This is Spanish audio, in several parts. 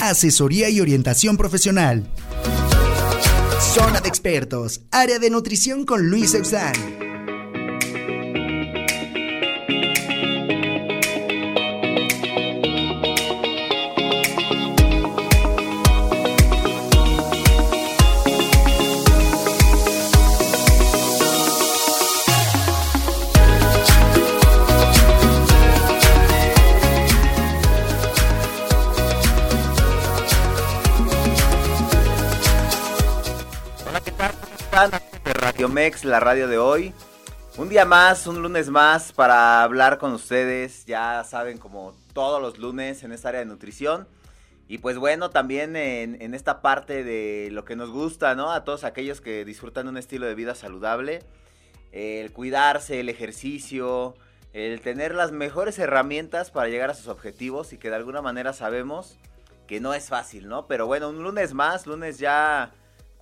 asesoría y orientación profesional. Zona de expertos, área de nutrición con Luis Eusán. Mex, la radio de hoy. Un día más, un lunes más para hablar con ustedes. Ya saben, como todos los lunes en esta área de nutrición. Y pues bueno, también en, esta parte de lo que nos gusta, ¿no? A todos aquellos que disfrutan un estilo de vida saludable. El cuidarse, el ejercicio, el tener las mejores herramientas para llegar a sus objetivos y que de alguna manera sabemos que no es fácil, ¿no? Pero bueno, un lunes más, lunes ya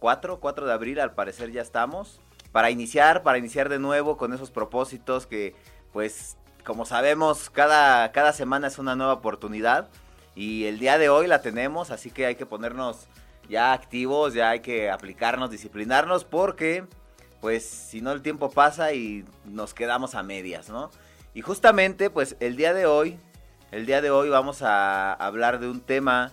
4, 4 de abril al parecer ya estamos para iniciar, para iniciar de nuevo con esos propósitos que pues como sabemos cada, cada semana es una nueva oportunidad y el día de hoy la tenemos, así que hay que ponernos ya activos, ya hay que aplicarnos, disciplinarnos porque pues si no el tiempo pasa y nos quedamos a medias, ¿no? Y justamente pues el día de hoy, el día de hoy vamos a hablar de un tema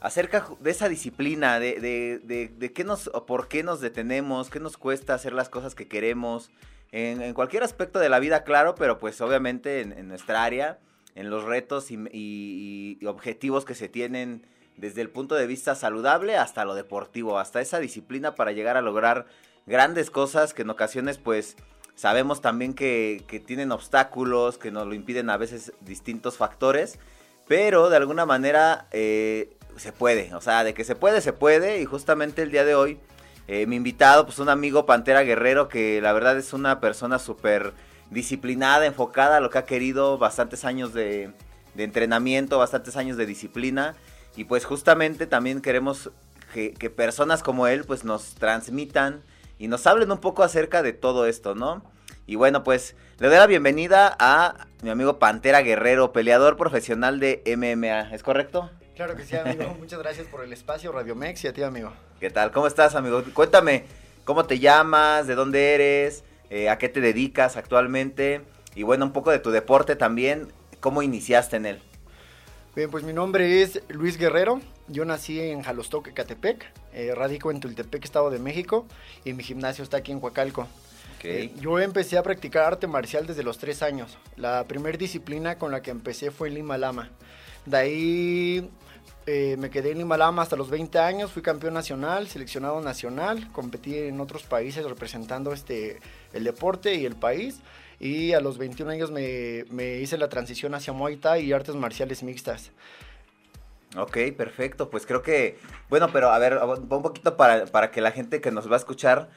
acerca de esa disciplina, de, de, de, qué nos, o por qué nos detenemos, qué nos cuesta hacer las cosas que queremos, en, cualquier aspecto de la vida, claro, pero pues obviamente en, nuestra área, en los retos y, objetivos que se tienen desde el punto de vista saludable hasta lo deportivo, hasta esa disciplina para llegar a lograr grandes cosas que en ocasiones pues sabemos también que, tienen obstáculos, que nos lo impiden a veces distintos factores, pero de alguna manera eh, se puede, o sea, de que se puede, se puede. Y justamente el día de hoy, eh, mi invitado, pues un amigo Pantera Guerrero, que la verdad es una persona súper disciplinada, enfocada lo que ha querido, bastantes años de, entrenamiento, bastantes años de disciplina. Y pues justamente también queremos que, que, personas como él pues nos transmitan y nos hablen un poco acerca de todo esto, ¿no? Y bueno, pues le doy la bienvenida a mi amigo Pantera Guerrero, peleador profesional de MMA, ¿es correcto? Claro que sí, amigo. Muchas gracias por el espacio, Radio Mex y a ti, amigo. ¿Qué tal? ¿Cómo estás, amigo? Cuéntame, ¿cómo te llamas? ¿De dónde eres? Eh, ¿A qué te dedicas actualmente? Y bueno, un poco de tu deporte también. ¿Cómo iniciaste en él? Bien, pues mi nombre es Luis Guerrero. Yo nací en Jalostoque, Catepec. Eh, radico en Tultepec, Estado de México. Y mi gimnasio está aquí en Huacalco. Okay. Eh, yo empecé a practicar arte marcial desde los tres años. La primera disciplina con la que empecé fue el Lima Lama. De ahí eh, me quedé en Limalama hasta los 20 años, fui campeón nacional, seleccionado nacional, competí en otros países representando este, el deporte y el país. Y a los 21 años me, hice la transición hacia Muay Thai y artes marciales mixtas. Ok, perfecto. Pues creo que, bueno, pero a ver, un poquito para, para, que la gente que nos va a escuchar,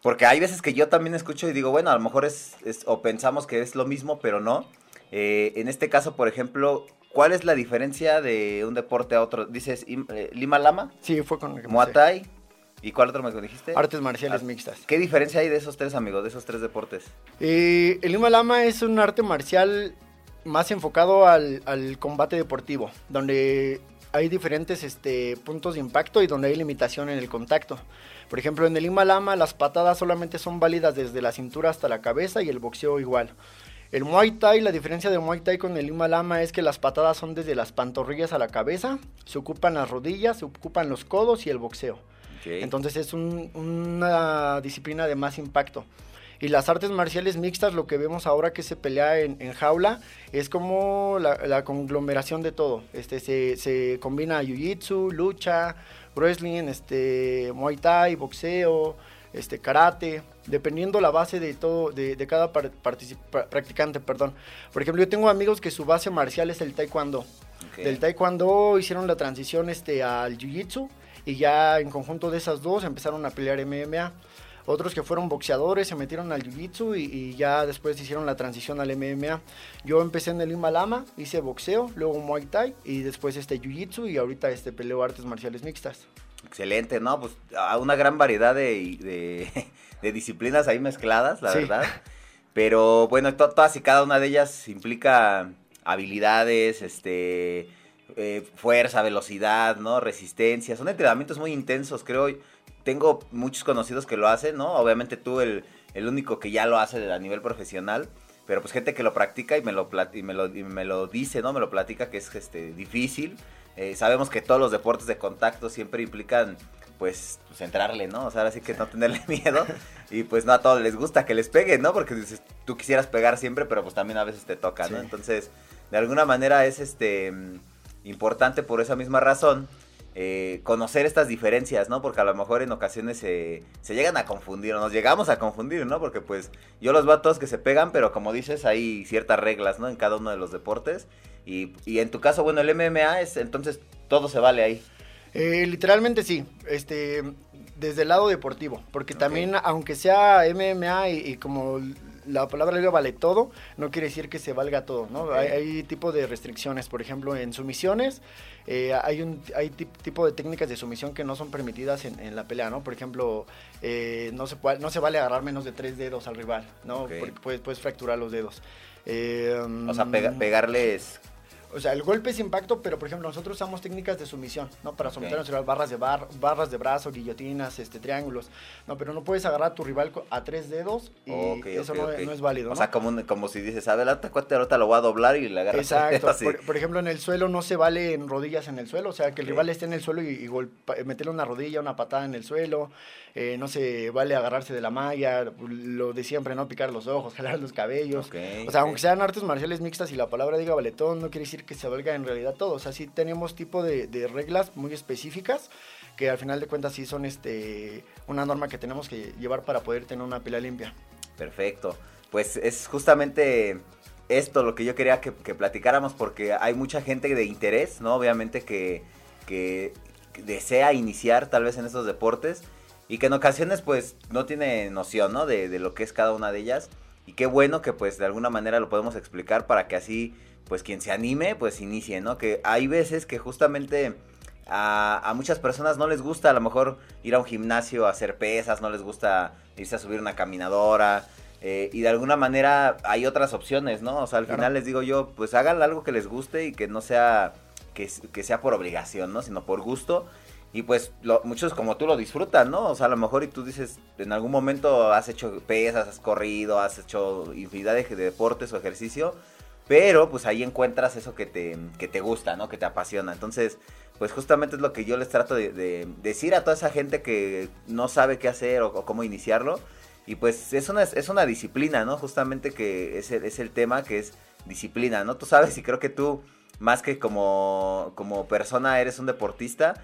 porque hay veces que yo también escucho y digo, bueno, a lo mejor es, o pensamos que es lo mismo, pero no. Eh, en este caso, por ejemplo, ¿Cuál es la diferencia de un deporte a otro? Dices eh, Lima Lama. Sí, fue con Muay Thai. ¿Y cuál otro me dijiste? Artes marciales mixtas. ¿Qué diferencia hay de esos tres amigos, de esos tres deportes? Eh, el Lima Lama es un arte marcial más enfocado al, combate deportivo, donde hay diferentes este, puntos de impacto y donde hay limitación en el contacto. Por ejemplo, en el Lima Lama las patadas solamente son válidas desde la cintura hasta la cabeza y el boxeo igual. El Muay Thai, la diferencia de Muay Thai con el Lima Lama es que las patadas son desde las pantorrillas a la cabeza, se ocupan las rodillas, se ocupan los codos y el boxeo. Entonces es una disciplina de más impacto. Y las artes marciales mixtas, lo que vemos ahora que se pelea en, jaula, es como la, conglomeración de todo. Este, se, se combina jiu-jitsu, lucha, wrestling, este, muay thai, boxeo, este, karate dependiendo la base de todo, de, cada practicante, perdón. Por ejemplo, yo tengo amigos que su base marcial es el taekwondo. Del taekwondo hicieron la transición este, al jiu-jitsu y ya en conjunto de esas dos empezaron a pelear MMA. Otros que fueron boxeadores se metieron al jiu-jitsu y, ya después hicieron la transición al MMA. Yo empecé en el Lima Lama, hice boxeo, luego Muay Thai y después este jiu-jitsu y ahorita este peleo artes marciales mixtas. Excelente, ¿no? Pues a una gran variedad de, de disciplinas ahí mezcladas, la verdad. Pero bueno, todas y cada una de ellas implica habilidades, este, eh, fuerza, velocidad, ¿no? Resistencia. Son entrenamientos muy intensos, creo. Tengo muchos conocidos que lo hacen, ¿no? Obviamente tú el, el único que ya lo hace a nivel profesional. Pero pues gente que lo practica y me lo, y me lo, y me lo dice, ¿no? Me lo platica que es este, difícil. Eh, sabemos que todos los deportes de contacto siempre implican pues, pues entrarle, ¿no? O sea, así que no tenerle miedo. Y pues no a todos les gusta que les peguen, ¿no? Porque dices, tú quisieras pegar siempre, pero pues también a veces te toca, ¿no? Entonces, de alguna manera es este importante por esa misma razón. Eh, conocer estas diferencias, ¿no? Porque a lo mejor en ocasiones se, se llegan a confundir, o nos llegamos a confundir, ¿no? Porque pues yo los todos que se pegan, pero como dices, hay ciertas reglas, ¿no? En cada uno de los deportes. Y, y en tu caso, bueno, el MMA es, entonces todo se vale ahí. Eh, literalmente sí, este, desde el lado deportivo, porque también aunque sea MMA y, como la palabra le vale todo, no quiere decir que se valga todo, ¿no? Hay, hay, tipo de restricciones, por ejemplo, en sumisiones eh, hay un hay tipo de técnicas de sumisión que no son permitidas en, la pelea, ¿no? Por ejemplo, eh, no, se puede, no se vale agarrar menos de tres dedos al rival, ¿no? Porque puedes, puedes, fracturar los dedos. o sea, mm, pegarles o sea, el golpe es impacto, pero por ejemplo, nosotros usamos técnicas de sumisión, ¿no? Para someternos a barras de barras de brazo, guillotinas, este, triángulos. No, pero no puedes agarrar a tu rival a tres dedos y eso no, es válido. O sea, como, como si dices, adelante, cuate, ahorita lo voy a doblar y le agarras. Exacto. Por, ejemplo, en el suelo no se vale en rodillas en el suelo, o sea, que el rival esté en el suelo y, y meterle una rodilla, una patada en el suelo. Eh, no se vale agarrarse de la malla, lo de siempre, ¿no? Picar los ojos, jalar los cabellos. o sea, aunque sean artes marciales mixtas y la palabra diga valetón, no quiere decir que se valga en realidad todo. O sea, sí tenemos tipo de, reglas muy específicas que al final de cuentas sí son este una norma que tenemos que llevar para poder tener una pelea limpia. Perfecto. Pues es justamente esto lo que yo quería que, platicáramos porque hay mucha gente de interés, ¿no? Obviamente que, que desea iniciar tal vez en estos deportes y que en ocasiones pues no tiene noción, ¿no? De, de, lo que es cada una de ellas. Y qué bueno que pues de alguna manera lo podemos explicar para que así pues quien se anime pues inicie, ¿no? Que hay veces que justamente a, a, muchas personas no les gusta a lo mejor ir a un gimnasio a hacer pesas, no les gusta irse a subir una caminadora. Eh, y de alguna manera hay otras opciones, ¿no? O sea, al final les digo yo, pues hagan algo que les guste y que no sea, que, que sea por obligación, ¿no? Sino por gusto y pues muchos como tú lo disfrutan, ¿no? O sea, a lo mejor y tú dices, en algún momento has hecho pesas, has corrido, has hecho infinidad de, deportes o ejercicio, pero pues ahí encuentras eso que te, que te gusta, ¿no? Que te apasiona. Entonces, pues justamente es lo que yo les trato de, decir a toda esa gente que no sabe qué hacer o, cómo iniciarlo. Y pues es una, es una disciplina, ¿no? Justamente que es el, es el tema que es disciplina, ¿no? Tú sabes y creo que tú, más que como, como persona, eres un deportista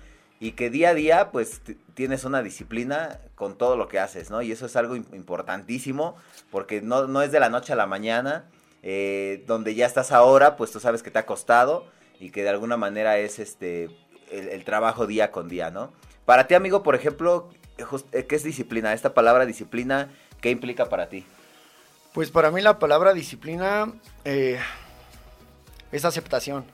y que día a día pues tienes una disciplina con todo lo que haces, ¿no? Y eso es algo importantísimo porque no, no es de la noche a la mañana, eh, donde ya estás ahora, pues tú sabes que te ha costado y que de alguna manera es este el, trabajo día con día, ¿no? Para ti, amigo, por ejemplo, eh, ¿qué es disciplina? Esta palabra disciplina, ¿qué implica para ti? Pues para mí la palabra disciplina eh, es aceptación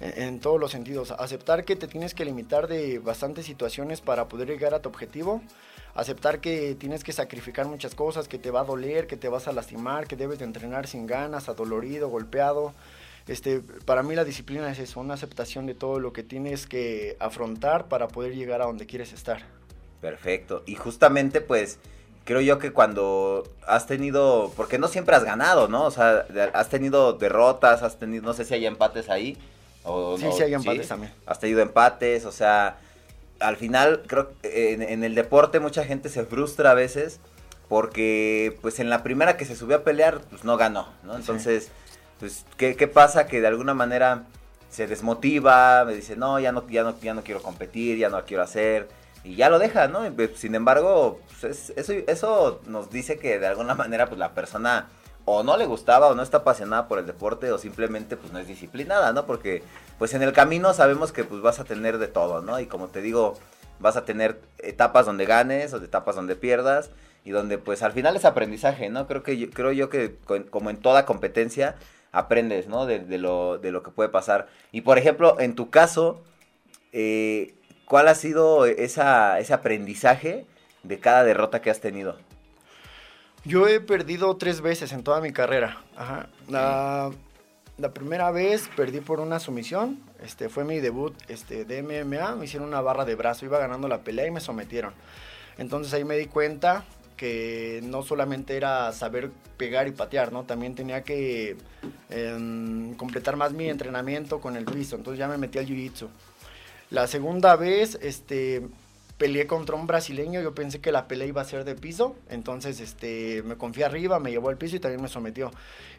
en, todos los sentidos. Aceptar que te tienes que limitar de bastantes situaciones para poder llegar a tu objetivo. Aceptar que tienes que sacrificar muchas cosas, que te va a doler, que te vas a lastimar, que debes de entrenar sin ganas, adolorido, golpeado. Este, para mí la disciplina es eso, una aceptación de todo lo que tienes que afrontar para poder llegar a donde quieres estar. Perfecto. Y justamente pues creo yo que cuando has tenido, porque no siempre has ganado, ¿no? O sea, has tenido derrotas, has tenido, no sé si hay empates ahí, sí, sí hay empates también. Has tenido empates, o sea, al final creo que en, el deporte mucha gente se frustra a veces porque pues en la primera que se subió a pelear pues no ganó, ¿no? Entonces, pues ¿qué, ¿qué, pasa? Que de alguna manera se desmotiva, me dice, no, ya no, ya no, ya no quiero competir, ya no quiero hacer, y ya lo deja, ¿no? Pues, sin embargo, pues, eso, eso nos dice que de alguna manera pues la persona o no le gustaba o no está apasionada por el deporte o simplemente pues no es disciplinada, ¿no? Porque pues en el camino sabemos que pues vas a tener de todo, ¿no? Y como te digo, vas a tener etapas donde ganes o etapas donde pierdas y donde pues al final es aprendizaje, ¿no? Creo que yo, creo yo que como en toda competencia aprendes, ¿no? De, lo, de lo que puede pasar. Y por ejemplo, en tu caso, eh, ¿cuál ha sido esa, ese aprendizaje de cada derrota que has tenido? Yo he perdido tres veces en toda mi carrera. La primera vez perdí por una sumisión. Este, fue mi debut este, de MMA. Me hicieron una barra de brazo. Iba ganando la pelea y me sometieron. Entonces ahí me di cuenta que no solamente era saber pegar y patear, ¿no? También tenía que em, completar más mi entrenamiento con el piso. Entonces ya me metí al jiu-jitsu. La segunda vez, este, peleé contra un brasileño, yo pensé que la pelea iba a ser de piso, entonces este, me confié arriba, me llevó al piso y también me sometió.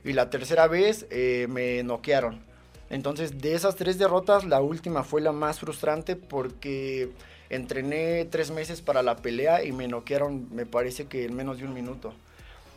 Y la tercera vez eh, me noquearon. Entonces de esas tres derrotas, la última fue la más frustrante porque entrené tres meses para la pelea y me noquearon, me parece que en menos de un minuto.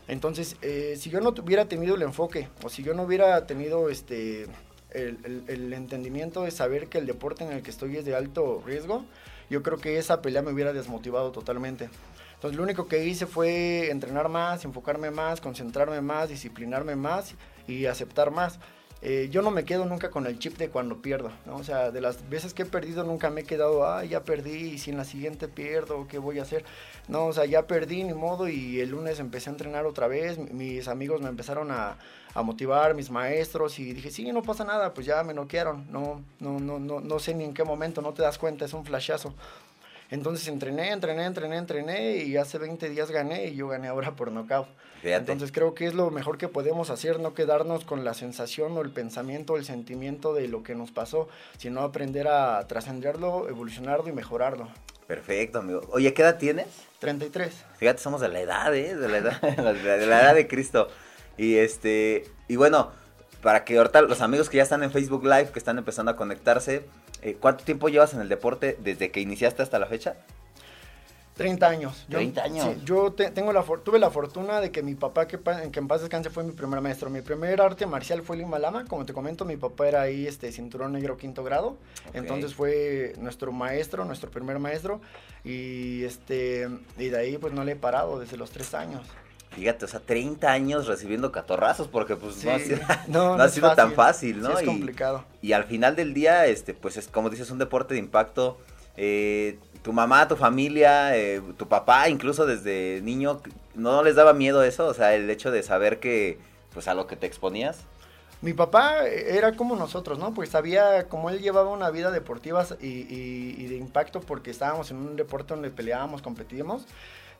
Entonces, eh, si yo no hubiera tenido el enfoque, o si yo no hubiera tenido este, el, el entendimiento de saber que el deporte en el que estoy es de alto riesgo, yo creo que esa pelea me hubiera desmotivado totalmente. Entonces lo único que hice fue entrenar más, enfocarme más, concentrarme más, disciplinarme más y aceptar más. Eh, yo no me quedo nunca con el chip de cuando pierdo, ¿no? O sea, de las veces que he perdido nunca me he quedado, ah, ya perdí y si en la siguiente pierdo, ¿qué voy a hacer? No, o sea, ya perdí ni modo y el lunes empecé a entrenar otra vez, mis amigos me empezaron a, motivar, mis maestros y dije, sí, no pasa nada, pues ya me noquearon, no, no, no, no, no sé ni en qué momento, no te das cuenta, es un flashazo. Entonces entrené, entrené, entrené, entrené y hace 20 días gané y yo gané ahora por knockout. Entonces creo que es lo mejor que podemos hacer, no quedarnos con la sensación o el pensamiento o el sentimiento de lo que nos pasó, sino aprender a trascenderlo, evolucionarlo y mejorarlo. Perfecto, amigo. Oye, ¿qué edad tienes? 33. Fíjate, somos de la edad, ¿eh? De la edad, de la edad de Cristo. Y este, y bueno, para que ahorita los amigos que ya están en Facebook Live, que están empezando a conectarse, eh, ¿cuánto tiempo llevas en el deporte desde que iniciaste hasta la fecha? 30 años. 30 años. Sí, yo tengo la tuve la fortuna de que mi papá, que, que en paz descanse, fue mi primer maestro. Mi primer arte marcial fue el Himalama. Como te comento, mi papá era ahí este, cinturón negro quinto grado. Entonces fue nuestro maestro, nuestro primer maestro. Y, este, y de ahí pues no le he parado desde los 3 años. Fíjate, o sea, 30 años recibiendo catorrazos, porque pues no ha sido, no, ha sido tan fácil, ¿no? es complicado. Y al final del día, este, pues es como dices, un deporte de impacto. Eh, tu mamá, tu familia, eh, tu papá, incluso desde niño, ¿no les daba miedo eso? O sea, el hecho de saber que, pues a lo que te exponías. Mi papá era como nosotros, ¿no? Pues sabía como él llevaba una vida deportiva y, y de impacto porque estábamos en un deporte donde peleábamos, competíamos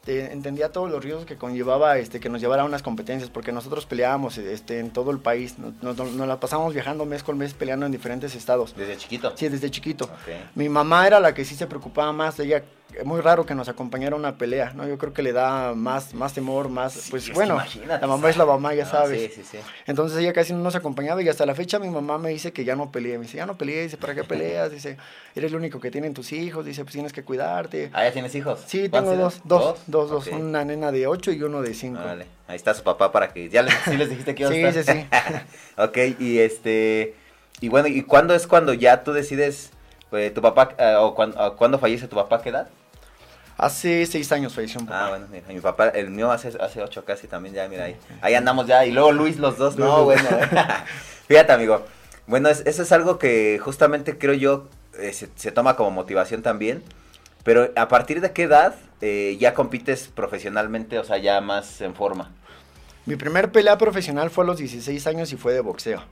entendía todos los riesgos que conllevaba este, que nos llevara a unas competencias, porque nosotros peleábamos este, en todo el país, nos, la pasamos viajando mes con mes peleando en diferentes estados. ¿Desde chiquito? Sí, desde chiquito. Mi mamá era la que sí se preocupaba más, ella muy raro que nos acompañara a una pelea, ¿no? Yo creo que le da más, más temor, más, pues bueno, la mamá es la mamá, ya sabes. Sí, sí, sí. Entonces ella casi no nos acompañaba y hasta la fecha mi mamá me dice que ya no peleé, me dice, ya no peleé, dice, ¿para qué peleas? Dice, eres el único que tienen tus hijos, dice, pues tienes que cuidarte. ¿Ah, ya tienes hijos? Sí, tengo dos, dos, dos, dos, una nena de ocho y uno de cinco. Vale, ahí está su papá para que, ya les, sí les dijiste que iba a estar. Sí, sí, sí. ok, y este, y bueno, ¿y cuándo es cuando ya tú decides, pues, tu papá, eh, o cuando, cuándo fallece tu papá, qué edad? Hace seis años falleció un papá. Ah, bueno, mira, mi papá, el mío hace, hace ocho casi también, ya, mira ahí. Ahí andamos ya, y luego Luis los dos, no, bueno. Fíjate, amigo. Bueno, eso es algo que justamente creo yo eh, se, toma como motivación también. Pero ¿a partir de qué edad eh, ya compites profesionalmente, o sea, ya más en forma? Mi primer pelea profesional fue a los 16 años y fue de boxeo.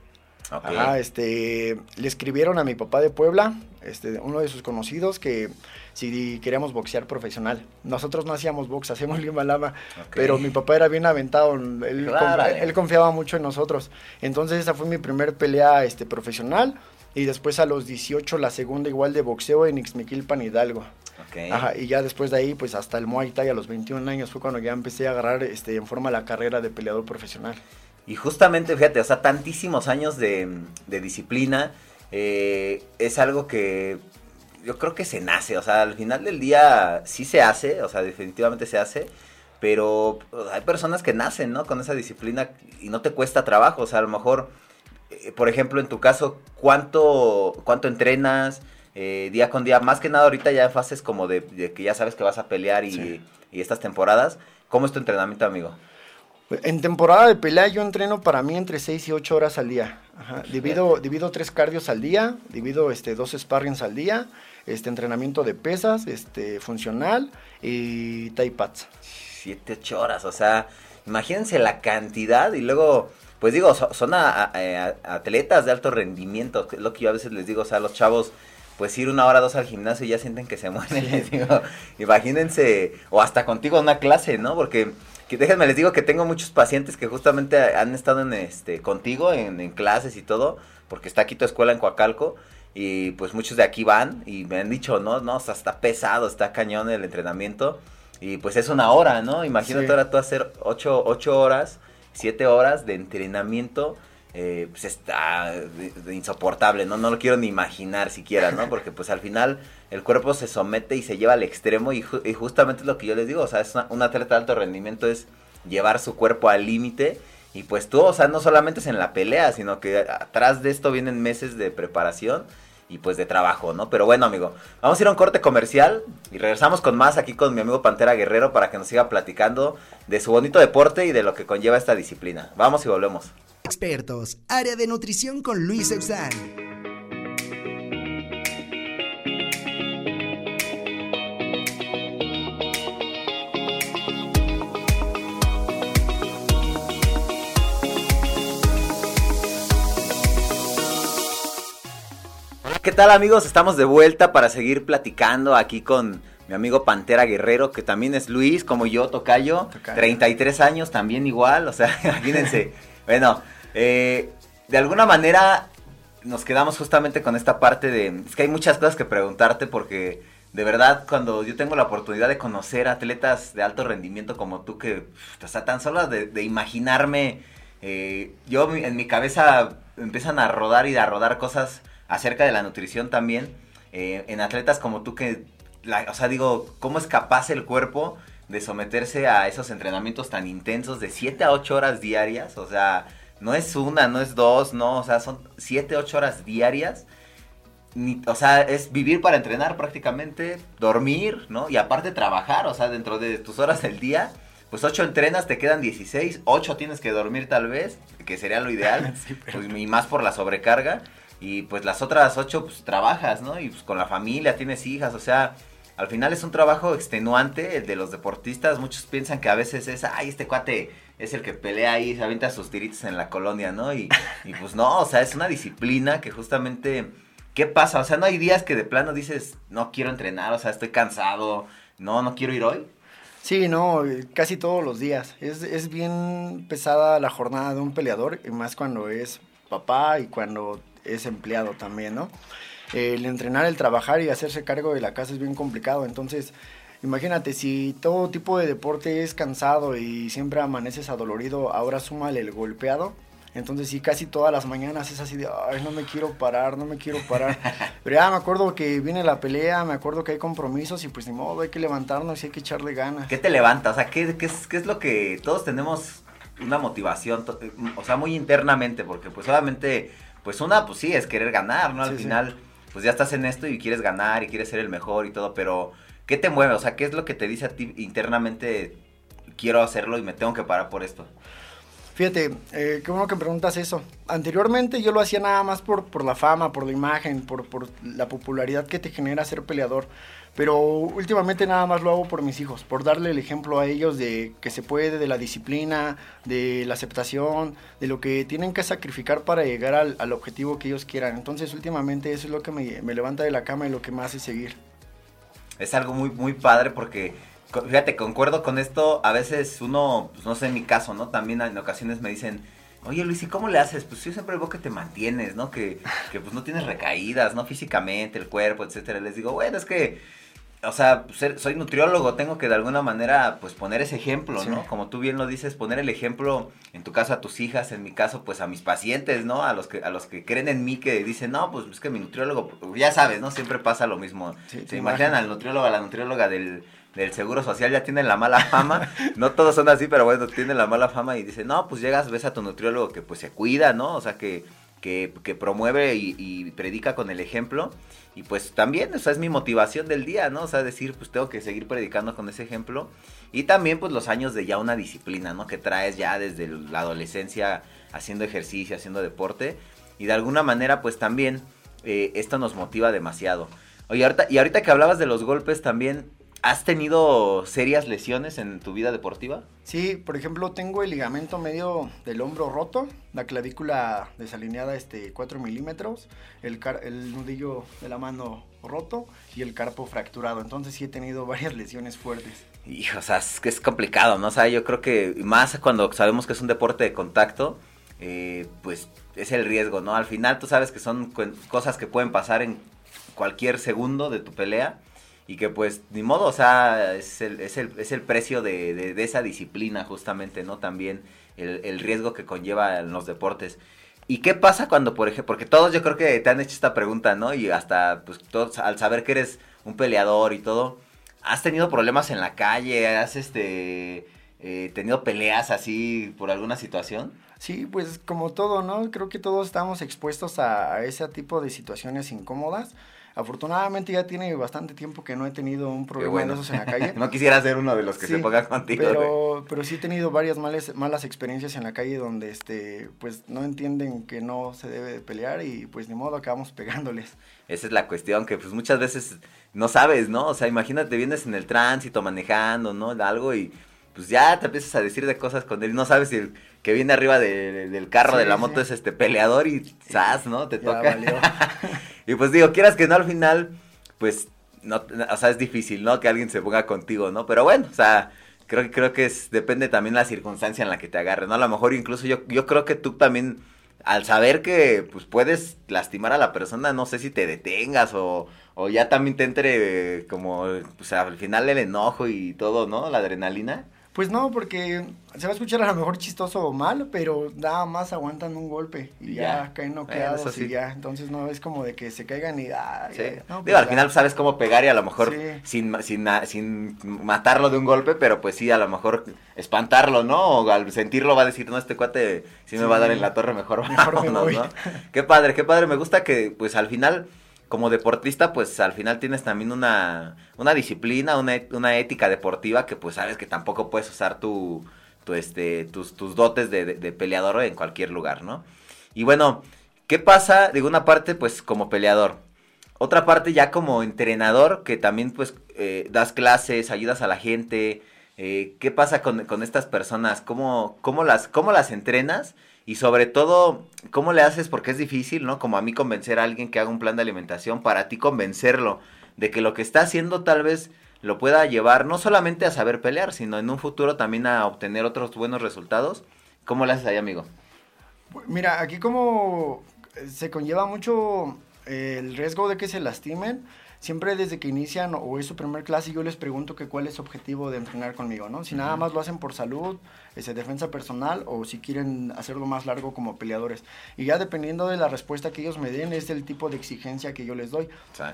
Ajá, este, le escribieron a mi papá de Puebla, este, uno de sus conocidos, que si queríamos boxear profesional. Nosotros no hacíamos box, hacíamos lima lama, pero mi papá era bien aventado, él, confiaba mucho en nosotros. Entonces esa fue mi primer pelea este, profesional y después a los 18 la segunda igual de boxeo en Ixmiquilpan Hidalgo. Ajá, y ya después de ahí, pues hasta el Muay Thai a los 21 años fue cuando ya empecé a agarrar este, en forma la carrera de peleador profesional. Y justamente, fíjate, o sea, tantísimos años de, disciplina eh, es algo que yo creo que se nace, o sea, al final del día sí se hace, o sea, definitivamente se hace, pero hay personas que nacen, ¿no? Con esa disciplina y no te cuesta trabajo, o sea, a lo mejor, eh, por ejemplo, en tu caso, ¿cuánto, cuánto entrenas eh, día con día? Más que nada ahorita ya en fases como de, que ya sabes que vas a pelear y, y estas temporadas, ¿cómo es tu entrenamiento, amigo? En temporada de pelea yo entreno para mí entre 6 y 8 horas al día. Divido, divido tres cardios al día, divido este, dos sparrings al día, este, entrenamiento de pesas, este, funcional y taipats. 7, 8 horas, o sea, imagínense la cantidad y luego pues digo, son, atletas de alto rendimiento, es lo que yo a veces les digo, o sea, los chavos pues ir una hora dos al gimnasio y ya sienten que se mueren, les digo, imagínense, o hasta contigo en una clase, ¿no? Porque que déjenme les digo que tengo muchos pacientes que justamente han estado en este contigo en, en clases y todo, porque está aquí tu escuela en Coacalco y pues muchos de aquí van y me han dicho, no, no, o sea, está pesado, está cañón el entrenamiento y pues es una hora, ¿no? Imagínate ahora tú hacer ocho, ocho horas, siete horas de entrenamiento eh, pues está insoportable, ¿no? No lo quiero ni imaginar siquiera, ¿no? Porque pues al final el cuerpo se somete y se lleva al extremo y, justamente es lo que yo les digo, o sea, es una, un atleta de alto rendimiento es llevar su cuerpo al límite y pues tú, o sea, no solamente es en la pelea, sino que atrás de esto vienen meses de preparación y pues de trabajo, ¿no? Pero bueno, amigo, vamos a ir a un corte comercial y regresamos con más aquí con mi amigo Pantera Guerrero para que nos siga platicando de su bonito deporte y de lo que conlleva esta disciplina. Vamos y volvemos. Expertos, área de nutrición con Luis Eusán. Hola, ¿qué tal amigos? Estamos de vuelta para seguir platicando aquí con mi amigo Pantera Guerrero, que también es Luis, como yo, Tocayo, Tocayo. 33 años, también igual, o sea, imagínense. bueno, eh, de alguna manera nos quedamos justamente con esta parte de... Es que hay muchas cosas que preguntarte porque de verdad cuando yo tengo la oportunidad de conocer atletas de alto rendimiento como tú que, o sea, tan solo de, imaginarme, eh, yo en mi cabeza empiezan a rodar y a rodar cosas acerca de la nutrición también, eh, en atletas como tú que, o sea, digo, ¿cómo es capaz el cuerpo de someterse a esos entrenamientos tan intensos de 7 a 8 horas diarias? O sea, no es una, no es dos, no, o sea, son siete, ocho horas diarias. o sea, es vivir para entrenar prácticamente, dormir, ¿no? Y aparte trabajar, o sea, dentro de tus horas del día, pues ocho entrenas, te quedan 16, ocho tienes que dormir tal vez, que sería lo ideal, pues, y más por la sobrecarga. Y pues las otras ocho, pues trabajas, ¿no? Y pues con la familia, tienes hijas, o sea, al final es un trabajo extenuante el de los deportistas. Muchos piensan que a veces es, ay, este cuate es el que pelea ahí, se avienta sus tiritos en la colonia, ¿no? Y, y pues no, o sea, es una disciplina que justamente, ¿qué pasa? O sea, no hay días que de plano dices, no quiero entrenar, o sea, estoy cansado, no, no quiero ir hoy. Sí, no, casi todos los días. Es, es bien pesada la jornada de un peleador, y más cuando es papá y cuando es empleado también, ¿no? El entrenar, el trabajar y hacerse cargo de la casa es bien complicado, entonces Imagínate, si todo tipo de deporte es cansado y siempre amaneces adolorido, ahora súmale el golpeado. Entonces sí, casi todas las mañanas es así de, ay, no me quiero parar, no me quiero parar. Pero ya me acuerdo que viene la pelea, me acuerdo que hay compromisos y pues ni modo, hay que levantarnos y hay que echarle ganas. ¿Qué te levanta? O sea, ¿qué, es, qué es lo que todos tenemos una motivación, o sea, muy internamente? Porque pues obviamente, pues una, pues sí, es querer ganar, ¿no? Al final, pues ya estás en esto y quieres ganar y quieres ser el mejor y todo, pero ¿Qué te mueve? O sea, ¿qué es lo que te dice a ti internamente? Quiero hacerlo y me tengo que parar por esto. Fíjate, eh, qué bueno que preguntas eso. Anteriormente yo lo hacía nada más por, por la fama, por la imagen, por, por la popularidad que te genera ser peleador. Pero últimamente nada más lo hago por mis hijos, por darle el ejemplo a ellos de que se puede, de la disciplina, de la aceptación, de lo que tienen que sacrificar para llegar al, al objetivo que ellos quieran. Entonces últimamente eso es lo que me, me levanta de la cama y lo que me hace seguir es algo muy, muy padre porque, fíjate, concuerdo con esto, a veces uno, pues no sé en mi caso, ¿no? También en ocasiones me dicen, oye Luis, ¿y cómo le haces? Pues yo siempre veo que te mantienes, ¿no? Que, que pues no tienes recaídas, ¿no? Físicamente, el cuerpo, etcétera. Les digo, bueno, es que o sea, soy nutriólogo, tengo que de alguna manera, pues poner ese ejemplo, ¿no? Como tú bien lo dices, poner el ejemplo, en tu caso a tus hijas, en mi caso, pues a mis pacientes, ¿no? A los que, a los que creen en mí, que dicen, no, pues es que mi nutriólogo, ya sabes, ¿no? Siempre pasa lo mismo. Se imaginan al nutriólogo, a la nutrióloga del, del Seguro Social, ya tienen la mala fama. no todos son así, pero bueno, tienen la mala fama y dicen, no, pues llegas, ves a tu nutriólogo que pues se cuida, ¿no? O sea, que, que, promueve y, predica con el ejemplo. Y pues también, o es mi motivación del día, ¿no? O sea, decir, pues tengo que seguir predicando con ese ejemplo. Y también, pues los años de ya una disciplina, ¿no? Que traes ya desde la adolescencia haciendo ejercicio, haciendo deporte. Y de alguna manera, pues también eh, esto nos motiva demasiado. Oye, ahorita, y ahorita que hablabas de los golpes también, ¿Has tenido serias lesiones en tu vida deportiva? Sí, por ejemplo, tengo el ligamento medio del hombro roto, la clavícula desalineada este 4 milímetros, el, el nudillo de la mano roto y el carpo fracturado. Entonces sí he tenido varias lesiones fuertes. Hijo, o sea, es que es complicado, ¿no? O sea, yo creo que más cuando sabemos que es un deporte de contacto, eh, pues es el riesgo, ¿no? Al final tú sabes que son cosas que pueden pasar en cualquier segundo de tu pelea y que pues ni modo, o sea, es el, es el, es el precio de, de, esa disciplina justamente, ¿no? También el, el, riesgo que conlleva en los deportes. ¿Y qué pasa cuando, por ejemplo, porque todos yo creo que te han hecho esta pregunta, ¿no? Y hasta, pues, todos, al saber que eres un peleador y todo, ¿has tenido problemas en la calle? ¿Has, este, eh, tenido peleas así por alguna situación? Sí, pues como todo, ¿no? Creo que todos estamos expuestos a, a ese tipo de situaciones incómodas. Afortunadamente ya tiene bastante tiempo que no he tenido un problema de esos en la calle. no quisiera ser uno de los que se ponga contigo. Pero, pero sí he tenido varias malas, malas experiencias en la calle donde este, pues no entienden que no se debe de pelear y pues ni modo acabamos pegándoles. Esa es la cuestión, que pues muchas veces no sabes, ¿no? O sea, imagínate, vienes en el tránsito manejando, ¿no? Algo y pues ya te empiezas a decir de cosas con él no sabes si el que viene arriba del carro de la moto es este peleador y ¡zas! ¿no? Te toca. Y pues digo, quieras que no al final, pues, no, o sea, es difícil, ¿no? Que alguien se ponga contigo, ¿no? Pero bueno, o sea, creo que creo que es, depende también la circunstancia en la que te agarre, ¿no? A lo mejor incluso yo, yo creo que tú también, al saber que pues puedes lastimar a la persona, no sé si te detengas o, o ya también te entre como, pues al final el enojo y todo, ¿no? La adrenalina. Pues no, porque se va a escuchar a lo mejor chistoso o mal, pero nada más aguantan un golpe y ya, caen noqueados y ya. Entonces no es como de que se caigan y ah, sí. no, pues al final sabes cómo pegar y a lo mejor sin, sin, sin matarlo de un golpe, pero pues sí, a lo mejor espantarlo, ¿no? O al sentirlo va a decir, no, este cuate sí, me va a dar en la torre, mejor, mejor ¿no? Qué padre, qué padre. Me gusta que pues al final como deportista, pues al final tienes también una, una disciplina, una, una, ética deportiva que pues sabes que tampoco puedes usar tu, tu este, tus, tus dotes de, peleador en cualquier lugar, ¿no? Y bueno, ¿qué pasa? Digo, una parte pues como peleador. Otra parte ya como entrenador, que también pues eh, das clases, ayudas a la gente. Eh, ¿Qué pasa con, con estas personas? ¿Cómo, cómo, las, ¿Cómo las entrenas? Y sobre todo, ¿cómo le haces? Porque es difícil, ¿no? Como a mí convencer a alguien que haga un plan de alimentación, para ti convencerlo de que lo que está haciendo tal vez lo pueda llevar no solamente a saber pelear, sino en un futuro también a obtener otros buenos resultados. ¿Cómo le haces ahí, amigo? Mira, aquí como se conlleva mucho el riesgo de que se lastimen, siempre desde que inician o es su primer clase yo les pregunto que cuál es su objetivo de entrenar conmigo, ¿no? Si nada más lo hacen por salud, ese, defensa personal o si quieren hacerlo más largo como peleadores. Y ya dependiendo de la respuesta que ellos me den es el tipo de exigencia que yo les doy.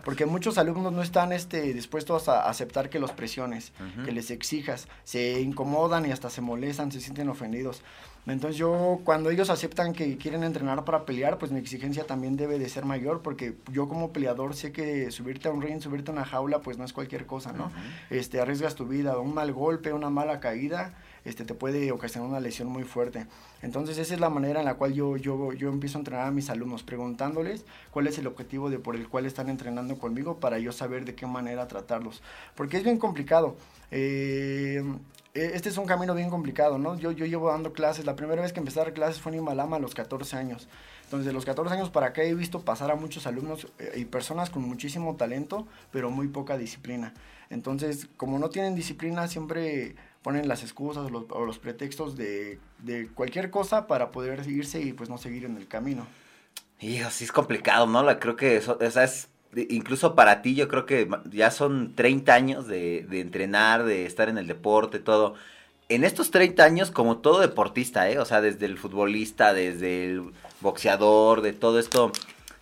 Porque muchos alumnos no están este, dispuestos a aceptar que los presiones, que les exijas, se incomodan y hasta se molestan, se sienten ofendidos. Entonces yo, cuando ellos aceptan que quieren entrenar para pelear, pues mi exigencia también debe de ser mayor, porque yo como peleador sé que subirte a un ring, subirte a una jaula, pues no es cualquier cosa, ¿no? este, arriesgas tu vida, un mal golpe, una mala caída, este, te puede ocasionar una lesión muy fuerte. Entonces esa es la manera en la cual yo, yo, yo empiezo a entrenar a mis alumnos, preguntándoles cuál es el objetivo de por el cual están entrenando conmigo para yo saber de qué manera tratarlos. Porque es bien complicado. Eh, este es un camino bien complicado, ¿no? Yo, yo llevo dando clases, la primera vez que empecé a dar clases fue en Himalama a los 14 años. Entonces, de los 14 años para acá he visto pasar a muchos alumnos eh, y personas con muchísimo talento, pero muy poca disciplina. Entonces, como no tienen disciplina, siempre ponen las excusas o los, pretextos de, de, cualquier cosa para poder seguirse y pues no seguir en el camino. Y así es complicado, ¿no? La, creo que eso, esa es incluso para ti yo creo que ya son 30 años de, entrenar, de estar en el deporte, todo. En estos 30 años, como todo deportista, ¿eh? o sea, desde el futbolista, desde el boxeador, de todo esto,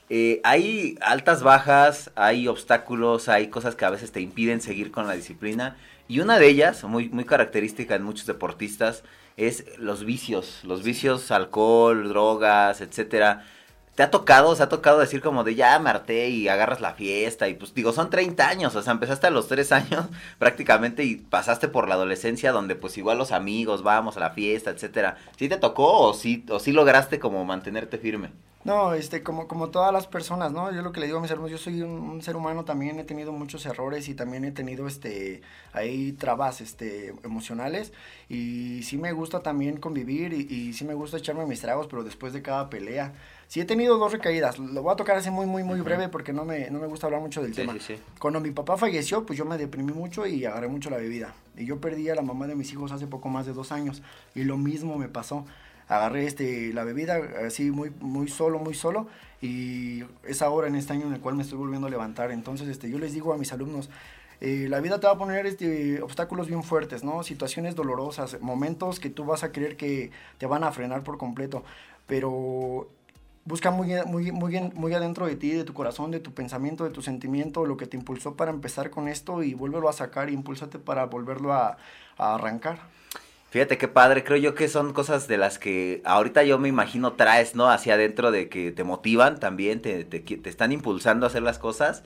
eh, hay altas, bajas, hay obstáculos, hay cosas que a veces te impiden seguir con la disciplina. Y una de ellas, muy, muy característica en muchos deportistas, es los vicios, los vicios, alcohol, drogas, etcétera ¿Te ha tocado, se ha tocado decir como de ya me y agarras la fiesta? Y pues digo, son 30 años, o sea, empezaste a los 3 años prácticamente y pasaste por la adolescencia donde pues igual los amigos, vamos a la fiesta, etcétera. ¿Sí te tocó o sí, o sí lograste como mantenerte firme? No, este, como, como todas las personas, ¿no? Yo lo que le digo a mis hermanos, yo soy un, ser humano, también he tenido muchos errores y también he tenido, este, ahí trabas, este, emocionales y sí me gusta también convivir y sí me gusta echarme mis tragos, pero después de cada pelea. Sí he tenido dos recaídas, lo voy a tocar así muy, muy, muy breve porque no me, no me gusta hablar mucho del tema. Cuando mi papá falleció, pues yo me deprimí mucho y agarré mucho la bebida. Y yo perdí a la mamá de mis hijos hace poco más de dos años y lo mismo me pasó agarré este, la bebida así muy, muy solo, muy solo y es ahora en este año en el cual me estoy volviendo a levantar. Entonces este, yo les digo a mis alumnos, eh, la vida te va a poner este, obstáculos bien fuertes, ¿no? Situaciones dolorosas, momentos que tú vas a creer que te van a frenar por completo, pero busca muy, muy, muy, muy adentro de ti, de tu corazón, de tu pensamiento, de tu sentimiento, lo que te impulsó para empezar con esto y vuélvelo a sacar y impúlsate para volverlo a, a arrancar. Fíjate qué padre, creo yo que son cosas de las que ahorita yo me imagino traes, ¿no? Hacia adentro de que te motivan también, te, te, te, están impulsando a hacer las cosas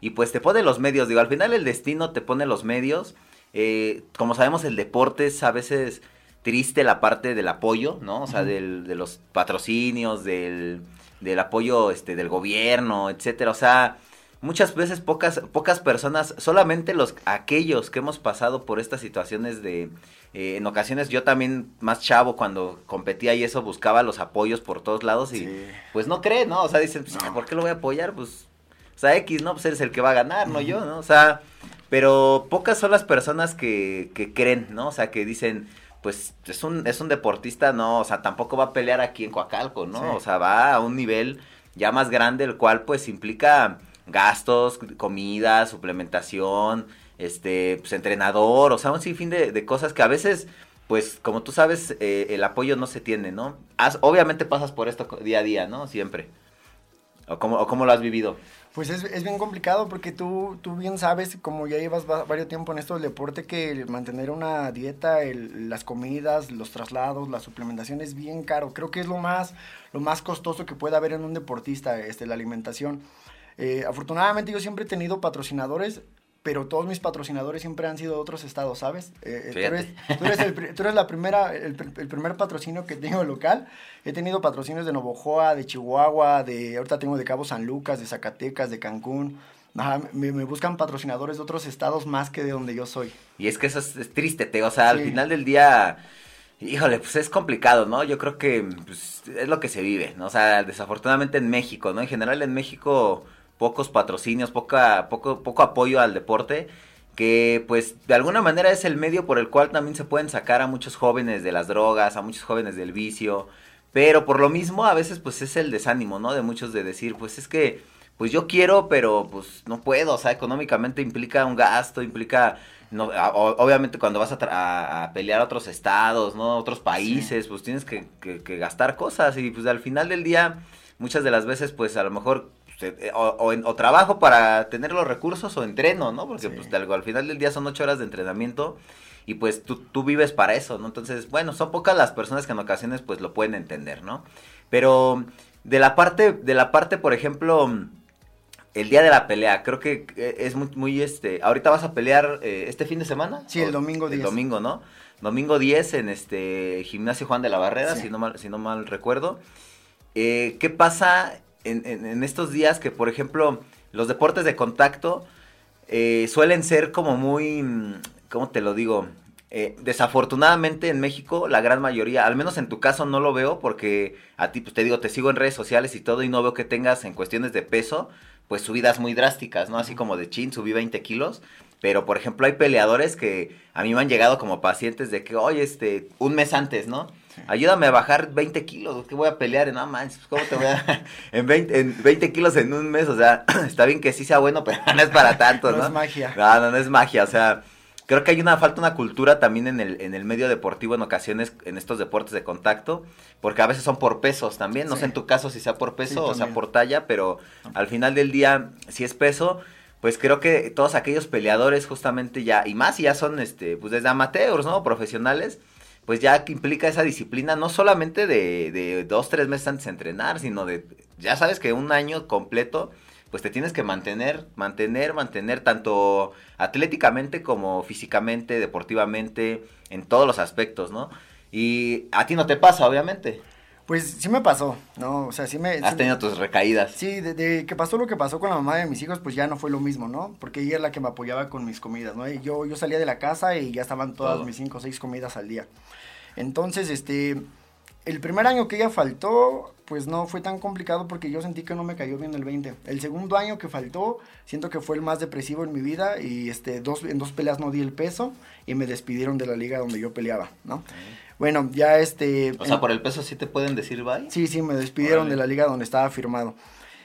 y pues te pone los medios, digo, al final el destino te pone los medios, eh, como sabemos el deporte es a veces triste la parte del apoyo, ¿no? O sea, del, de los patrocinios, del, del apoyo este, del gobierno, etcétera, o sea muchas veces pocas pocas personas solamente los aquellos que hemos pasado por estas situaciones de eh, en ocasiones yo también más chavo cuando competía y eso buscaba los apoyos por todos lados y pues no cree no o sea dicen pues, por qué lo voy a apoyar pues o sea x no pues eres el que va a ganar no yo no o sea pero pocas son las personas que, que creen no o sea que dicen pues es un es un deportista no o sea tampoco va a pelear aquí en Coacalco no o sea va a un nivel ya más grande el cual pues implica gastos, comida, suplementación, este, pues entrenador, o sea, un sinfín de, de cosas que a veces, pues, como tú sabes, eh, el apoyo no se tiene, ¿no? obviamente pasas por esto día a día, ¿no? Siempre. ¿O cómo, o cómo lo has vivido? Pues es, es, bien complicado porque tú, tú bien sabes, como ya llevas varios tiempo en esto del deporte, que mantener una dieta, el, las comidas, los traslados, la suplementación es bien caro. Creo que es lo más, lo más costoso que puede haber en un deportista, este, la alimentación. Eh, afortunadamente yo siempre he tenido patrocinadores, pero todos mis patrocinadores siempre han sido de otros estados, ¿sabes? Eh, tú, eres, tú, eres la primera, el, primer patrocinio que tengo local. He tenido patrocinios de Novojoa, de Chihuahua, de ahorita tengo de Cabo San Lucas, de Zacatecas, de Cancún. me, buscan patrocinadores de otros estados más que de donde yo soy. Y es que eso es, triste, te, o sea, al final del día, híjole, pues es complicado, ¿no? Yo creo que pues, es lo que se vive, ¿no? O sea, desafortunadamente en México, ¿no? En general en México pocos patrocinios, poca, poco, poco apoyo al deporte, que pues de alguna manera es el medio por el cual también se pueden sacar a muchos jóvenes de las drogas, a muchos jóvenes del vicio, pero por lo mismo a veces pues es el desánimo, ¿no? De muchos de decir, pues es que pues yo quiero, pero pues no puedo, o sea, económicamente implica un gasto, implica, no, obviamente cuando vas a, a, pelear a otros estados, ¿no? Otros países, pues tienes que, que, que gastar cosas y pues al final del día, muchas de las veces pues a lo mejor eh, o, trabajo para tener los recursos o entreno, ¿no? Porque pues al, final del día son ocho horas de entrenamiento y pues tú, tú vives para eso, ¿no? Entonces, bueno, son pocas las personas que en ocasiones pues lo pueden entender, ¿no? Pero de la parte, de la parte, por ejemplo, el día de la pelea, creo que eh, es muy, muy este, ahorita vas a pelear eh, este fin de semana. Sí, el domingo 10. El domingo, ¿no? Domingo 10 en este gimnasio Juan de la Barrera, si, no mal, si no mal recuerdo. ¿Qué pasa en, estos días que, por ejemplo, los deportes de contacto eh, suelen ser como muy, ¿cómo te lo digo? Eh, desafortunadamente en México la gran mayoría, al menos en tu caso no lo veo porque a ti, pues te digo, te sigo en redes sociales y todo y no veo que tengas en cuestiones de peso, pues subidas muy drásticas, ¿no? Así como de chin, subí 20 kilos. Pero, por ejemplo, hay peleadores que a mí me han llegado como pacientes de que, oye, este, un mes antes, ¿no? Ayúdame a bajar 20 kilos, que voy a pelear, no manches, ¿cómo te voy a...? en, 20, en 20 kilos en un mes, o sea, está bien que sí sea bueno, pero no es para tanto, ¿no? No es magia. No, no, no es magia, o sea, creo que hay una falta una cultura también en el, en el medio deportivo en ocasiones, en estos deportes de contacto, porque a veces son por pesos también, no sé en tu caso si sea por peso o sea por talla, pero al final del día, si es peso pues creo que todos aquellos peleadores justamente ya, y más si ya son, este, pues desde amateurs, ¿no? Profesionales, pues ya que implica esa disciplina, no solamente de, de dos, tres meses antes de entrenar, sino de, ya sabes que un año completo, pues te tienes que mantener, mantener, mantener, tanto atléticamente como físicamente, deportivamente, en todos los aspectos, ¿no? Y a ti no te pasa, obviamente. Pues sí me pasó, ¿no? O sea, sí me... Has tenido tus recaídas. Sí, de, que pasó lo que pasó con la mamá de mis hijos, pues ya no fue lo mismo, ¿no? Porque ella es la que me apoyaba con mis comidas, ¿no? Y yo, yo salía de la casa y ya estaban todas mis cinco o seis comidas al día. Entonces, este, el primer año que ella faltó, pues no fue tan complicado porque yo sentí que no me cayó bien el 20. El segundo año que faltó, siento que fue el más depresivo en mi vida y este, dos, en dos peleas no di el peso y me despidieron de la liga donde yo peleaba, ¿no? Bueno, ya este... O sea, por el peso sí te pueden decir bye. Sí, sí, me despidieron de la liga donde estaba firmado.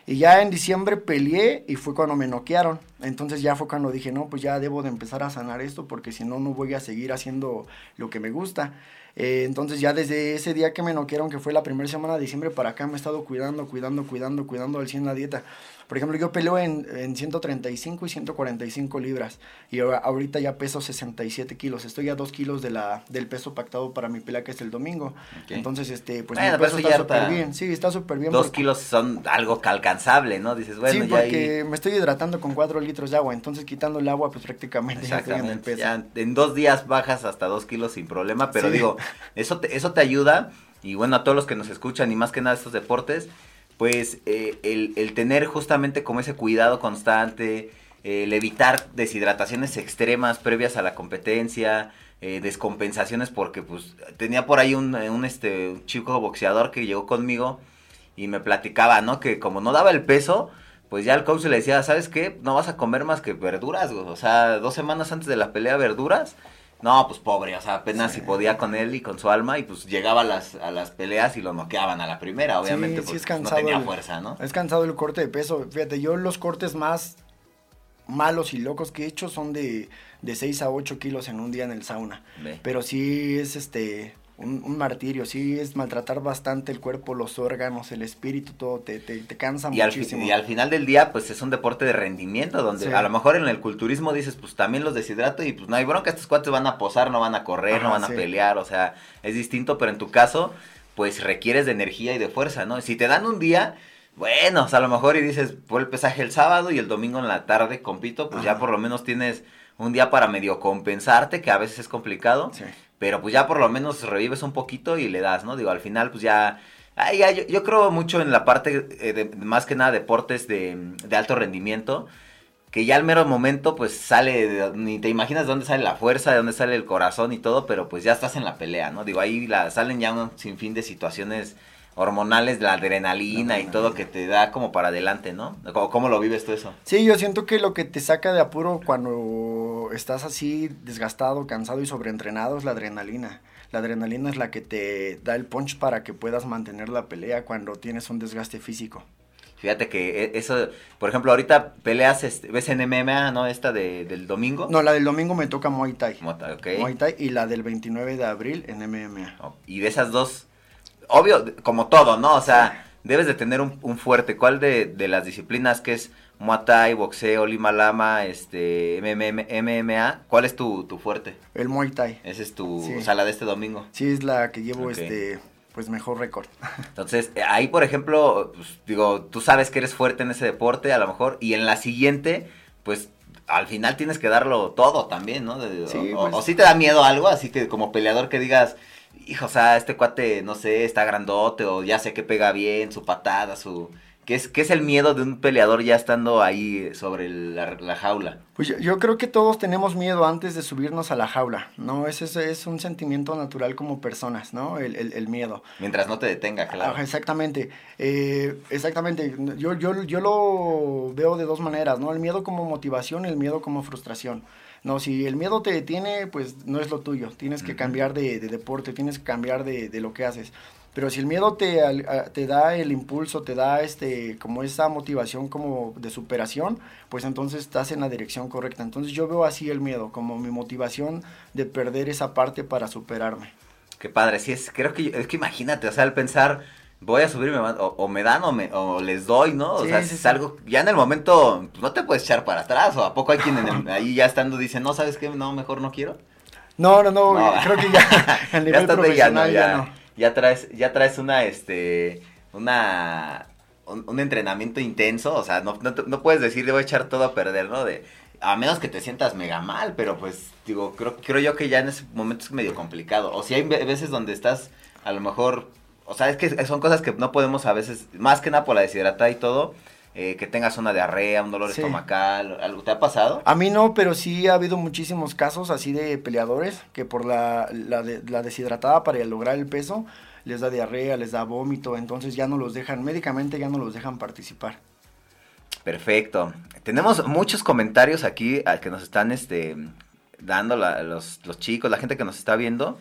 Y ya en diciembre peleé y fue cuando me noquearon. Entonces ya fue cuando dije, no, pues ya debo de empezar a sanar esto porque si no, no voy a seguir haciendo lo que me gusta. Eh, entonces ya desde ese día que me noquearon, que fue la primera semana de diciembre para acá, me he estado cuidando, cuidando, cuidando, cuidando al 100 la dieta. Por ejemplo, yo peleo en, en 135 y 145 libras y ahorita ya peso 67 kilos. Estoy a 2 kilos de la, del peso pactado para mi pelea que es el domingo. Entonces, este, pues mi peso está súper bien. Sí, está súper bien. 2 kilos son algo alcanzable, ¿no? Dices, bueno, sí, porque me estoy hidratando con 4 litros de agua. Entonces, quitando el agua, pues prácticamente ya estoy en el peso. en dos días bajas hasta 2 kilos sin problema, pero digo, eso te, eso te ayuda. Y bueno, a todos los que nos escuchan y más que nada estos deportes, pues eh, el, tener justamente como ese cuidado constante, el evitar deshidrataciones extremas previas a la competencia, eh, descompensaciones, porque pues tenía por ahí un, un, este, un chico boxeador que llegó conmigo y me platicaba, ¿no? Que como no daba el peso, pues ya el coach le decía, ¿sabes qué? No vas a comer más que verduras, o sea, dos semanas antes de la pelea verduras no, pues pobre, o sea, apenas si podía con él y con su alma y pues llegaba a las, a las peleas y lo noqueaban a la primera, obviamente, sí, es cansado no tenía fuerza, ¿no? Es cansado el corte de peso. Fíjate, yo los cortes más malos y locos que he hecho son de, de 6 a 8 kilos en un día en el sauna. Pero sí es este un, martirio, sí, es maltratar bastante el cuerpo, los órganos, el espíritu, todo, te, te, cansa y muchísimo. Al, y al final del día, pues es un deporte de rendimiento, donde a lo mejor en el culturismo dices, pues también los deshidrato y pues no hay bronca, estos cuates van a posar, no van a correr, no van a pelear, o sea, es distinto, pero en tu caso, pues requieres de energía y de fuerza, ¿no? Si te dan un día... Bueno, o sea, a lo mejor y dices, por el pesaje el sábado y el domingo en la tarde compito, pues ya por lo menos tienes un día para medio compensarte, que a veces es complicado. Sí. Pero pues ya por lo menos revives un poquito y le das, ¿no? Digo, al final pues ya... Yo, creo mucho en la parte, eh, de, más que nada, deportes de, alto rendimiento que ya al mero momento pues sale, ni te imaginas de dónde sale la fuerza, de dónde sale el corazón y todo, pero pues ya estás en la pelea, ¿no? Digo, ahí la, salen ya un sinfín de situaciones hormonales, la adrenalina y todo que te da como para adelante, ¿no? ¿Cómo, lo vives tú eso? Sí, yo siento que lo que te saca de apuro cuando estás así desgastado, cansado y sobreentrenado es la adrenalina. La adrenalina es la que te da el punch para que puedas mantener la pelea cuando tienes un desgaste físico. Fíjate que e, eso, por ejemplo, ahorita peleas, este, ves en MMA, ¿no? Esta de, del domingo. No, la del domingo me toca Muay Thai. Muay Thai y la del 29 de abril en MMA. y de esas dos, obvio, como todo, ¿no? O sea, debes de tener un, fuerte. ¿Cuál de, las disciplinas que es Muay Thai, boxeo, Lima Lama, este, MMA, cuál es tu, fuerte? El Muay Thai. Esa es tu, sala de este domingo. Sí, es la que llevo este pues mejor récord. Entonces, ahí por ejemplo, pues, digo, tú sabes que eres fuerte en ese deporte a lo mejor y en la siguiente, pues al final tienes que darlo todo también, ¿no? sí, o, pues o, si te da miedo algo, así que como peleador que digas, hijo, o sea, este cuate, no sé, está grandote o ya sé que pega bien, su patada, su... ¿Qué es, qué es el miedo de un peleador ya estando ahí sobre la, jaula? Pues yo, creo que todos tenemos miedo antes de subirnos a la jaula, ¿no? Ese es, es un sentimiento natural como personas, ¿no? El, el, miedo. Mientras no te detenga, claro. exactamente, eh, exactamente. Yo, yo, yo lo veo de dos maneras, ¿no? El miedo como motivación y el miedo como frustración. No, si el miedo te detiene, pues no es lo tuyo. Tienes que cambiar de, deporte, tienes que cambiar de, lo que haces. Pero si el miedo te, te da el impulso, te da este, como esa motivación como de superación, pues entonces estás en la dirección correcta. Entonces yo veo así el miedo, como mi motivación de perder esa parte para superarme. Qué padre, sí es, creo que, es que imagínate, o sea, al pensar, voy a subirme o, o, me dan o, me, o les doy, ¿no? O sea, es algo, ya en el momento pues, no te puedes echar para atrás, o a poco hay quien ahí ya estando dice, no, ¿sabes qué? No, mejor no quiero. No, no, no, creo que ya el nivel ya profesional ya, ya, no. Ya traes, ya traes una, este, una, un, entrenamiento intenso, o sea, no, no, no puedes decir, voy a echar todo a perder, ¿no? De, a menos que te sientas mega mal, pero pues, digo, creo, creo yo que ya en ese momento es medio complicado. O si hay veces donde estás, a lo mejor o sea, es que son cosas que no podemos a veces, más que nada por la deshidratada y todo, eh, que tengas una diarrea, un dolor estomacal, ¿algo te ha pasado? A mí no, pero sí ha habido muchísimos casos así de peleadores que por la, la, la deshidratada para lograr el peso les da diarrea, les da vómito, entonces ya no los dejan, médicamente ya no los dejan participar. Perfecto. Tenemos muchos comentarios aquí que nos están este, dando los, los chicos, la gente que nos está viendo.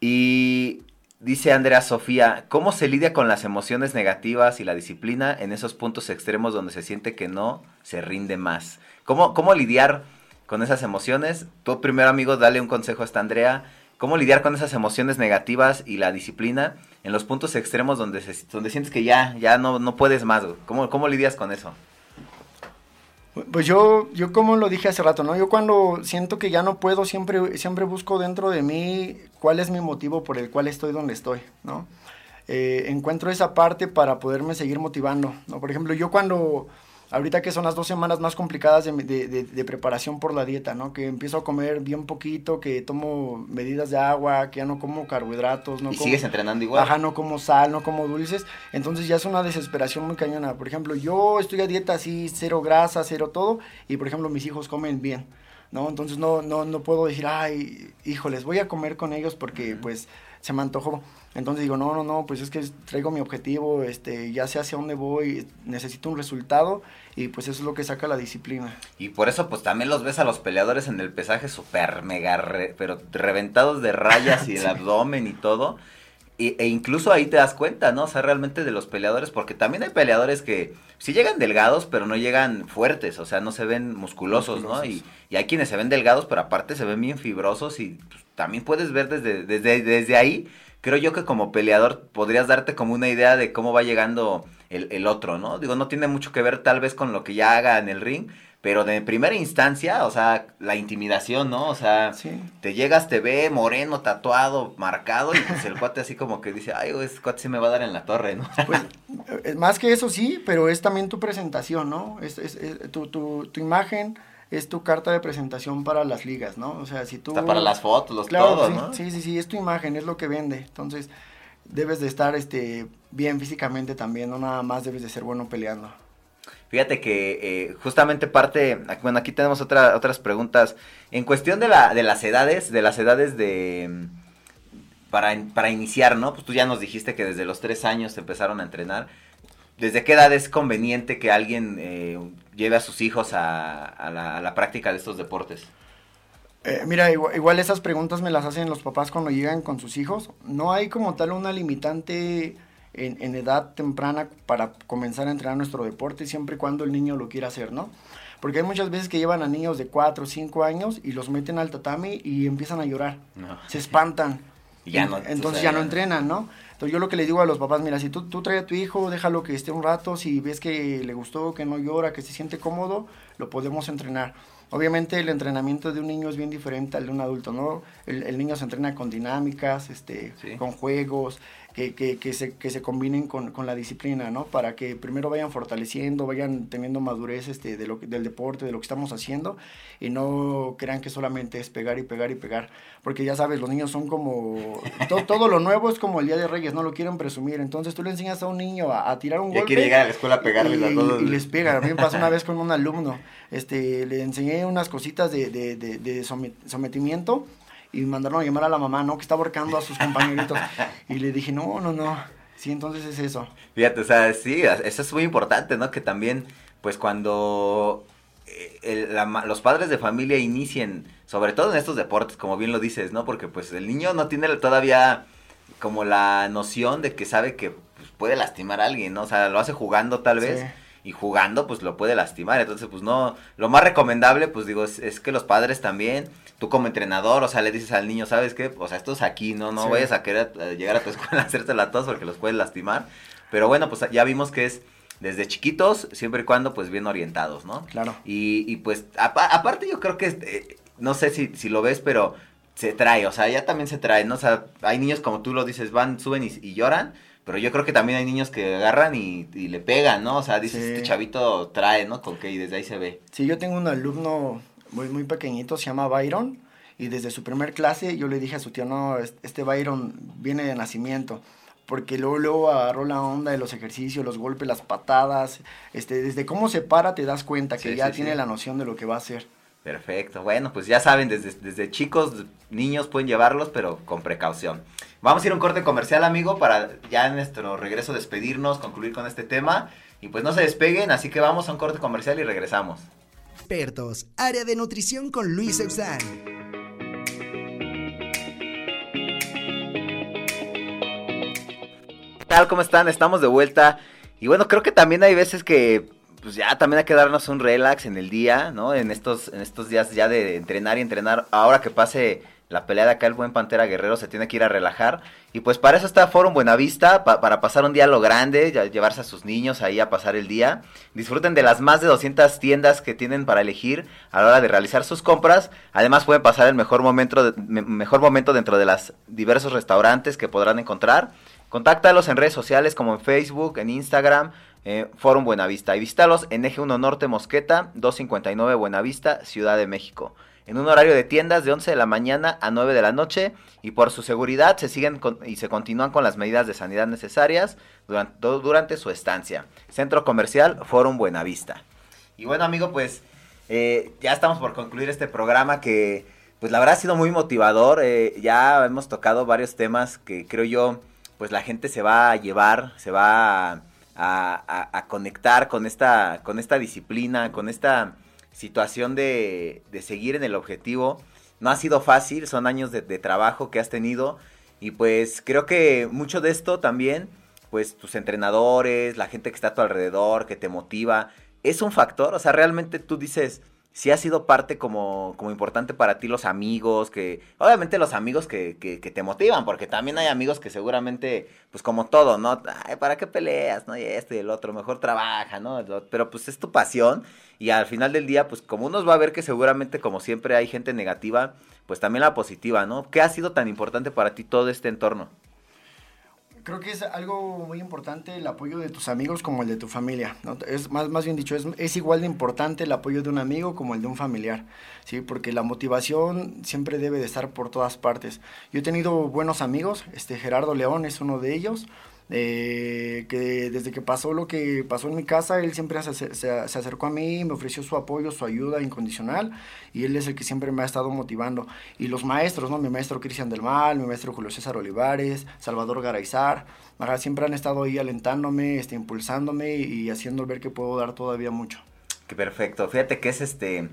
Y dice Andrea Sofía, ¿cómo se lidia con las emociones negativas y la disciplina en esos puntos extremos donde se siente que no se rinde más? ¿Cómo, cómo lidiar con esas emociones? Tú primero, amigo, dale un consejo a esta Andrea cómo lidiar con esas emociones negativas y la disciplina en los puntos extremos donde, donde sientes que ya, ya no, no puedes más. ¿Cómo, ¿Cómo lidias con eso? Pues yo, yo como lo dije hace rato, ¿no? Yo cuando siento que ya no puedo, siempre, siempre busco dentro de mí cuál es mi motivo por el cual estoy donde estoy, ¿no? Eh, encuentro esa parte para poderme seguir motivando, ¿no? Por ejemplo, yo cuando ahorita que son las dos semanas más complicadas de, preparación por la dieta, ¿no? Que empiezo a comer bien poquito, que tomo medidas de agua, que ya no como carbohidratos, no ¿Y sigues entrenando igual? Ajá, no como sal, no como dulces, entonces ya es una desesperación muy cañona. Por ejemplo, yo estoy a dieta así, cero grasa, cero todo, y por ejemplo mis hijos comen bien. ¿No? Entonces no, no, no puedo decir, ay, híjoles, voy a comer con ellos porque pues se me antojó. Entonces digo, no, no, no, pues es que traigo mi objetivo, este, ya sé hacia dónde voy, necesito un resultado y pues eso es lo que saca la disciplina. Y por eso pues también los ves a los peleadores en el pesaje súper mega, pero reventados de rayas y el abdomen y todo. E incluso ahí te das cuenta, ¿no? O sea, realmente de los peleadores, porque también hay peleadores que sí llegan delgados, pero no llegan fuertes, o sea, no se ven musculosos, ¿no? Y, y, hay quienes se ven delgados, pero aparte se ven bien fibrosos y pues, también puedes ver desde, desde, desde ahí creo yo que como peleador podrías darte como una idea de cómo va llegando el, otro, ¿no? Digo, no tiene mucho que ver tal vez con lo que ya haga en el ring, pero de primera instancia, o sea, la intimidación, ¿no? O sea, te llegas, te ve moreno, tatuado, marcado, y pues el cuate así como que dice, ay, ese cuate se me va a dar en la torre, ¿no? Pues, eh, más que eso sí, pero es también tu presentación, ¿no? Es, es, tu, tu, tu imagen es tu carta de presentación para las ligas, ¿no? O sea, si tú... Está para las fotos, los todo, sí, ¿no? Sí, sí, sí, es tu imagen, es lo que vende. Entonces, debes de estar este, bien físicamente también, no nada más debes de ser bueno peleando. Fíjate que eh, justamente parte, bueno, aquí tenemos otra, otras preguntas. En cuestión de, la, de las edades, de las edades de... Para, para iniciar, ¿no? Pues tú ya nos dijiste que desde los tres años empezaron a entrenar. ¿Desde qué edad es conveniente que alguien eh, lleve a sus hijos a, la, práctica de estos deportes? Eh, mira, igual, esas preguntas me las hacen los papás cuando llegan con sus hijos. No hay como tal una limitante en, edad temprana para comenzar a entrenar nuestro deporte, siempre y cuando el niño lo quiera hacer, ¿no? Porque hay muchas veces que llevan a niños de 4 o 5 años y los meten al tatami y empiezan a llorar. Se espantan. Y ya no, entonces ya no entrenan, ¿no? Entonces yo lo que le digo a los papás, mira, si tú, tú traes a tu hijo, déjalo que esté un rato, si ves que le gustó, que no llora, que se siente cómodo, lo podemos entrenar. Obviamente el entrenamiento de un niño es bien diferente al de un adulto, ¿no? El, niño se entrena con dinámicas, este, con juegos, que, que, que, se, que se combinen con, con, la disciplina, ¿no? Para que primero vayan fortaleciendo, vayan teniendo madurez este, de lo, del deporte, de lo que estamos haciendo, y no crean que solamente es pegar y pegar y pegar. Porque ya sabes, los niños son como... todo lo nuevo es como el Día de Reyes, no lo quieren presumir. Entonces tú le enseñas a un niño a, tirar un golpe... quiere llegar a la escuela a pegarles y, a todos. Y, les pega. A mí me pasó una vez con un alumno. Este, le enseñé unas cositas de, de, de, de sometimiento y mandaron a llamar a la mamá, ¿no? Que estaba ahorcando a sus compañeritos. y le dije, no, no, no. Sí, entonces es eso. Fíjate, o sea, sí, eso es muy importante, ¿no? Que también, pues cuando eh, los padres de familia inicien, sobre todo en estos deportes, como bien lo dices, ¿no? Porque pues el niño no tiene todavía como la noción de que sabe que pues, puede lastimar a alguien, ¿no? O sea, lo hace jugando tal vez. Y jugando, pues lo puede lastimar. Entonces, pues no. Lo más recomendable, pues digo, es que los padres también tú como entrenador, o sea, le dices al niño, ¿sabes qué? O sea, esto es aquí, no, no vayas a querer eh, llegar a tu escuela a hacerte la tos porque los puedes lastimar. Pero bueno, pues ya vimos que es desde chiquitos, siempre y cuando pues bien orientados, ¿no? Claro. Y, y pues aparte yo creo que, eh, no sé si, si lo ves, pero se trae, o sea, ya también se trae, ¿no? O sea, hay niños como tú lo dices, van, suben y, lloran, pero yo creo que también hay niños que agarran y, le pegan, ¿no? O sea, dices, este chavito trae, ¿no? Con que y desde ahí se ve. Sí, yo tengo un alumno muy, muy pequeñito, se llama Byron, y desde su primer clase yo le dije a su tío, no, este Byron viene de nacimiento, porque luego, luego agarró la onda de los ejercicios, los golpes, las patadas, este, desde cómo se para te das cuenta que Sí, ya sí, tiene sí. la noción de lo que va a hacer. Perfecto. Bueno, pues ya saben, desde, desde chicos, niños pueden llevarlos, pero con precaución. Vamos a ir a un corte comercial, amigo, para ya en nuestro regreso despedirnos, concluir con este tema. Y pues no se despeguen, así que vamos a un corte comercial y regresamos. Expertos, área de nutrición con Luis Eusán. ¿Qué tal? ¿Cómo están? Estamos de vuelta. Y bueno, creo que también hay veces que pues ya también hay que darnos un relax en el día, ¿no? En estos, en estos días ya de entrenar y entrenar. Ahora que pase la pelea de acá, el buen Pantera Guerrero se tiene que ir a relajar. Y pues para eso está Forum Buenavista, pa- para pasar un día lo grande, llevarse a sus niños ahí a pasar el día. Disfruten de las más de 200 tiendas que tienen para elegir a la hora de realizar sus compras. Además pueden pasar el mejor momento, mejor momento dentro de los diversos restaurantes que podrán encontrar. Contáctalos en redes sociales como en Facebook, en Instagram, eh, Forum Buenavista. Y visítalos en Eje 1 Norte Mosqueta, 259 Buenavista, Ciudad de México. En un horario de tiendas de 11 de la mañana a 9 de la noche. Y por su seguridad se siguen con- y se continúan con las medidas de sanidad necesarias durante, su estancia. Centro Comercial Forum Buenavista. Y bueno, amigo, pues eh, ya estamos por concluir este programa que, pues la verdad ha sido muy motivador. eh, ya hemos tocado varios temas que creo yo, pues la gente se va a llevar, se va a, a- a- a conectar con esta, con esta disciplina, con esta situación de, de seguir en el objetivo. No ha sido fácil, son años de, de trabajo que has tenido y pues creo que mucho de esto también, pues tus entrenadores, la gente que está a tu alrededor, que te motiva, es un factor, o sea, realmente tú dices, si ha sido parte como, como importante para ti los amigos, que obviamente los amigos que, que, te motivan, porque también hay amigos que seguramente, pues como todo, ¿no? Ay, ¿para qué peleas? ¿No? Y este y el otro, mejor trabaja, ¿no? Pero pues es tu pasión y al final del día, pues como unos va a ver que seguramente como siempre hay gente negativa, pues también la positiva, ¿no? ¿Qué ha sido tan importante para ti todo este entorno? Creo que es algo muy importante el apoyo de tus amigos como el de tu familia. Es más, más bien dicho, es, es igual de importante el apoyo de un amigo como el de un familiar, ¿sí? Porque la motivación siempre debe de estar por todas partes. Yo he tenido buenos amigos, este Gerardo León es uno de ellos, eh, que desde que pasó lo que pasó en mi casa, él siempre se, se, se acercó a mí, me ofreció su apoyo, su ayuda incondicional, y él es el que siempre me ha estado motivando. Y los maestros, ¿no? Mi maestro Cristian del Mal, mi maestro Julio César Olivares, Salvador Garaizar, ajá, siempre han estado ahí alentándome, este, impulsándome y haciendo ver que puedo dar todavía mucho. Que perfecto. Fíjate que es este,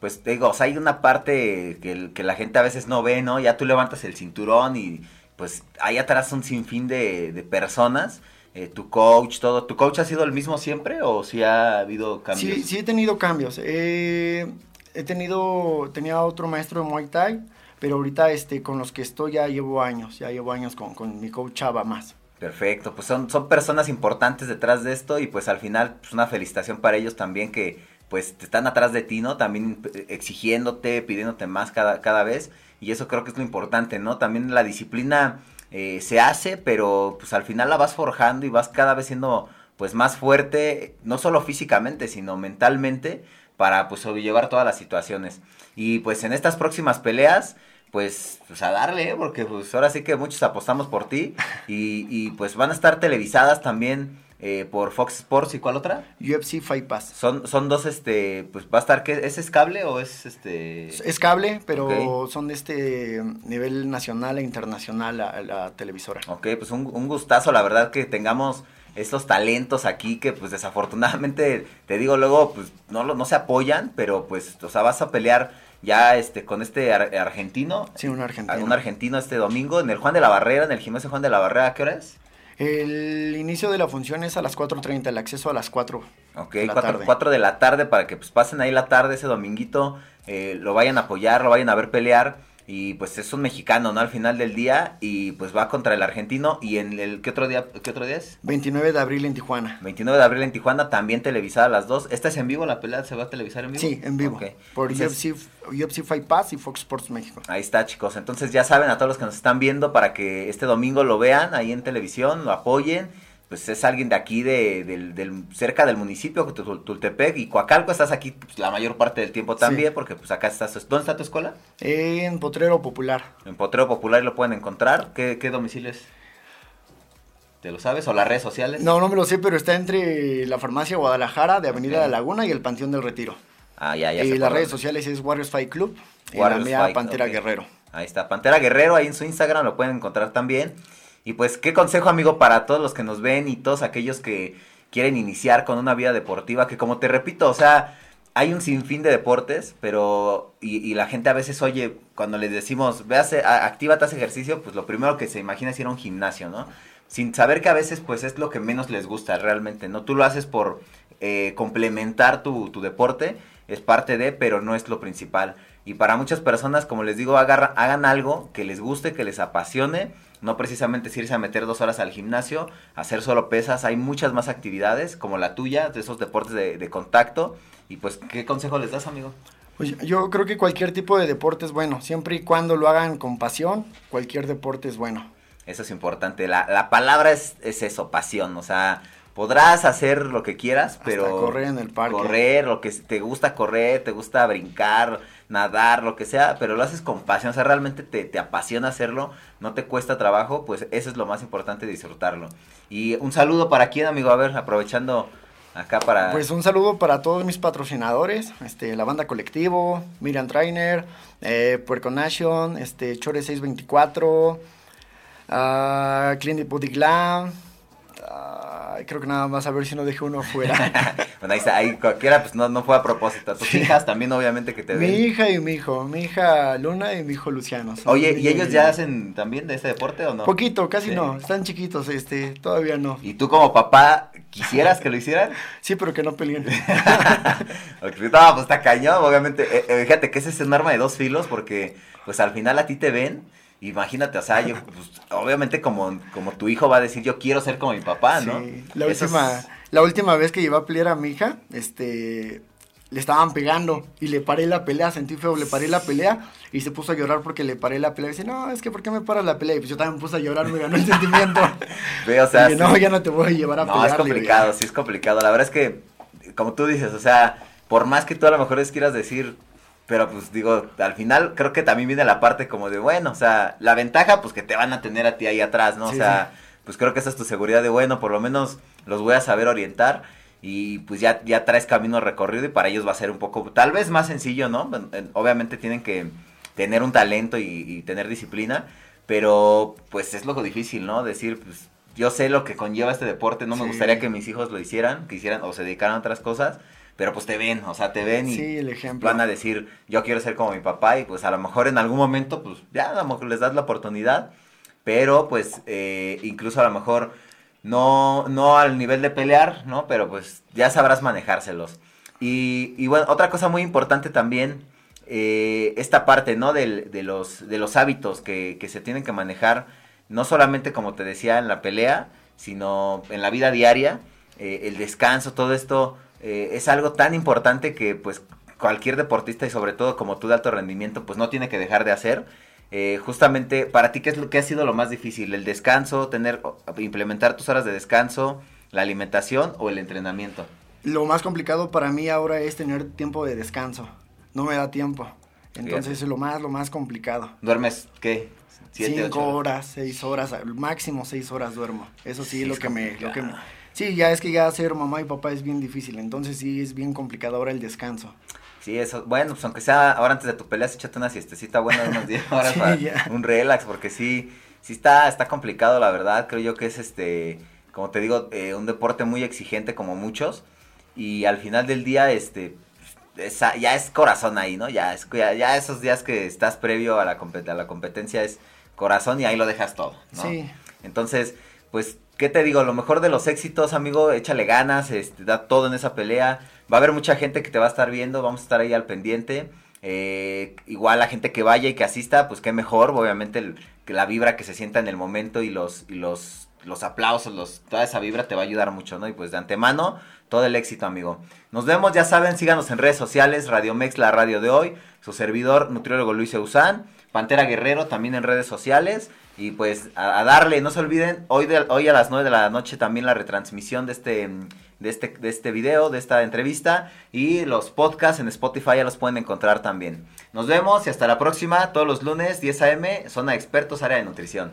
pues digo, o sea, hay una parte que, que la gente a veces no ve, ¿no? Ya tú levantas el cinturón y pues ahí atrás un sinfín de, de personas. eh, tu coach, todo. ¿Tu coach ha sido el mismo siempre o si ha habido cambios? Sí, sí he tenido cambios. Eh, he tenido, tenía otro maestro de Muay Thai, pero ahorita este, con los que estoy ya llevo años, ya llevo años con, con mi coach Chava más. Perfecto, pues son, son personas importantes detrás de esto y pues al final pues una felicitación para ellos también que pues te están atrás de ti, ¿no? También eh, exigiéndote, pidiéndote más cada, cada vez y eso creo que es lo importante, ¿no? También la disciplina eh, se hace, pero pues al final la vas forjando y vas cada vez siendo pues más fuerte, no solo físicamente, sino mentalmente para pues sobrellevar todas las situaciones. Y pues en estas próximas peleas pues, pues a darle, ¿eh? porque pues ahora sí que muchos apostamos por ti y, y, pues van a estar televisadas también eh, por Fox Sports y cuál otra? UFC Fight Pass. Son, son dos, este, pues va a estar, ¿qué? ¿es, es cable o es este? Es cable, pero son de este nivel nacional e internacional la, la televisora. Ok, pues un, un gustazo, la verdad que tengamos estos talentos aquí que pues desafortunadamente, te digo luego, pues no, lo- no se apoyan, pero pues, o sea, vas a pelear ya este con este ar- argentino. Sí, un argentino. Un argentino este domingo en el Juan de la Barrera, en el gimnasio Juan de la Barrera, ¿a qué hora es? El inicio de la función es a las 4.30, el acceso a las 4. Ok, la 4, tarde. de la tarde para que pues pasen ahí la tarde ese dominguito, eh, lo vayan a apoyar, lo vayan a ver pelear y pues es un mexicano, ¿no? Al final del día y pues va contra el argentino y en el ¿qué otro día qué otro día es? 29 de abril en Tijuana. 29 de abril en Tijuana, también televisada a las dos. ¿Esta es en vivo? ¿La pelea se va a televisar en vivo? Sí, en vivo. Por Entonces, UFC, UFC Fight Pass y Fox Sports México. Ahí está, chicos. Entonces ya saben a todos los que nos están viendo para que este domingo lo vean ahí en televisión, lo apoyen. Pues es alguien de aquí, de, del, del- cerca del municipio, Tul- Tul- Tultepec y Coacalco. Estás aquí pues, la mayor parte del tiempo también, porque pues acá estás. ¿Dónde está tu escuela? En Potrero Popular. En Potrero Popular lo pueden encontrar. ¿Qué, qué domicilio es? ¿Te lo sabes? ¿O las redes sociales? No, no me lo sé, pero está entre la farmacia Guadalajara de Avenida de Laguna y el Panteón del Retiro. Ah, ya, ya. Y las redes sociales es Warriors Fight Club y la mía Pantera Guerrero. Ahí está, Pantera Guerrero, ahí en su Instagram lo pueden encontrar también. Y pues, ¿qué consejo, amigo, para todos los que nos ven y todos aquellos que quieren iniciar con una vida deportiva? Que como te repito, o sea, hay un sinfín de deportes, pero. Y, la gente a veces oye, cuando les decimos, véase, actívate, haz ejercicio, pues lo primero que se imagina es ir a un gimnasio, ¿no? sin saber que a veces pues es lo que menos les gusta realmente, ¿no? Tú lo haces por eh, complementar tu, tu, deporte, es parte de, pero no es lo principal. Y para muchas personas, como les digo, hagan algo que les guste, que les apasione, no precisamente irse a meter dos horas al gimnasio, hacer solo pesas, hay muchas más actividades como la tuya, de esos deportes de, de contacto. Y pues, ¿qué consejo les das, amigo? Pues yo creo que cualquier tipo de deporte es bueno, siempre y cuando lo hagan con pasión, cualquier deporte es bueno. Eso es importante. La, la palabra es, es, eso, pasión. O sea, podrás hacer lo que quieras, pero... correr en el parque. Correr, lo que te gusta correr, te gusta brincar, nadar, lo que sea, pero lo haces con pasión. O sea, realmente te, te apasiona hacerlo, no te cuesta trabajo, pues eso es lo más importante, disfrutarlo. Y un saludo para quién, amigo, a ver, aprovechando acá para... Pues un saludo para todos mis patrocinadores, este, la banda Colectivo, Miriam Trainer, eh, Puerco Nation, este, Chore 624 uh, Clint Body Glam. Creo que nada más a ver si no dejé uno afuera. bueno, ahí, está, ahí cualquiera pues no, no fue a propósito. Tus hijas también obviamente que te ven. Mi hija y mi hijo, mi hija Luna y mi hijo Luciano. Oye, ¿y ellos ya hacen también de este deporte o no? Poquito, casi no, están chiquitos, este, todavía no. ¿Y tú como papá quisieras que lo hicieran? sí, pero que no peleen. no, pues está cañón, obviamente. Eh, eh, fíjate que ese es un arma de dos filos porque pues al final a ti te ven Imagínate, o sea, yo, pues, obviamente como, como tu hijo va a decir, yo quiero ser como mi papá, ¿no? Sí. La, última, la última vez que llevé a pelear a mi hija, este, le estaban pegando y le paré la pelea, sentí feo, le paré la pelea y se puso a llorar porque le paré la pelea. Y dice, no, es que ¿por qué me paras la pelea? Y pues yo también me puse a llorar, me ganó el sentimiento. Ve, o sea, no, ya no te voy a llevar a pelear. No, es complicado, sí es complicado. La verdad es que, como tú dices, o sea, por más que tú a lo mejor les quieras decir, pero pues digo, al final creo que también viene la parte como de, bueno, o sea, la ventaja pues que te van a tener a ti ahí atrás, ¿no? o sea, pues creo que esa es tu seguridad de, bueno, por lo menos los voy a saber orientar y pues ya, ya traes camino recorrido y para ellos va a ser un poco, tal vez más sencillo, ¿no? Obviamente tienen que tener un talento y, tener disciplina, pero pues es lo difícil, ¿no? Decir, pues yo sé lo que conlleva este deporte, no me gustaría que mis hijos lo hicieran, que hicieran o se dedicaran a otras cosas pero pues te ven, o sea, te ven y van a decir, yo quiero ser como mi papá y pues a lo mejor en algún momento, pues ya a lo mejor les das la oportunidad, pero pues eh, incluso a lo mejor no, no al nivel de pelear, ¿no? Pero pues ya sabrás manejárselos. Y, y bueno, otra cosa muy importante también, eh, esta parte, ¿no? Del, de, los, de los hábitos que, que se tienen que manejar, no solamente como te decía en la pelea, sino en la vida diaria, eh, el descanso, todo esto eh, es algo tan importante que pues cualquier deportista y sobre todo como tú de alto rendimiento pues no tiene que dejar de hacer. Eh, justamente para ti, ¿qué es lo que ha sido lo más difícil? ¿El descanso, tener, implementar tus horas de descanso, la alimentación o el entrenamiento? Lo más complicado para mí ahora es tener tiempo de descanso. No me da tiempo. Entonces es lo más, lo más complicado. ¿Duermes qué? Cinco horas, seis horas, máximo seis horas duermo. Eso sí, lo, que me, lo que me, Sí, ya es que ya ser mamá y papá es bien difícil, entonces sí es bien complicado ahora el descanso. Sí, eso, bueno, pues aunque sea ahora antes de tu pelea, échate una siestecita buena unos 10 horas para un relax, porque sí, sí está, está complicado, la verdad, creo yo que es este, como te digo, eh, un deporte muy exigente como muchos, y al final del día, este, ya es corazón ahí, ¿no? Ya, es, ya, esos días que estás previo a la, a la competencia es corazón y ahí lo dejas todo, ¿no? Sí. Entonces, pues ¿Qué te digo? Lo mejor de los éxitos, amigo, échale ganas, este, da todo en esa pelea. Va a haber mucha gente que te va a estar viendo, vamos a estar ahí al pendiente. Eh, igual la gente que vaya y que asista, pues qué mejor, obviamente que la vibra que se sienta en el momento y los, y los, los aplausos, los, toda esa vibra te va a ayudar mucho, ¿no? Y pues de antemano, todo el éxito, amigo. Nos vemos, ya saben, síganos en redes sociales, Radio Mex, la radio de hoy, su servidor, nutriólogo Luis Eusán, Pantera Guerrero, también en redes sociales. Y pues a, darle, no se olviden, hoy, de, hoy a las 9 de la noche también la retransmisión de este, de, este, de este video, de esta entrevista. Y los podcasts en Spotify ya los pueden encontrar también. Nos vemos y hasta la próxima, todos los lunes, 10 a.m., Zona Expertos, Área de Nutrición.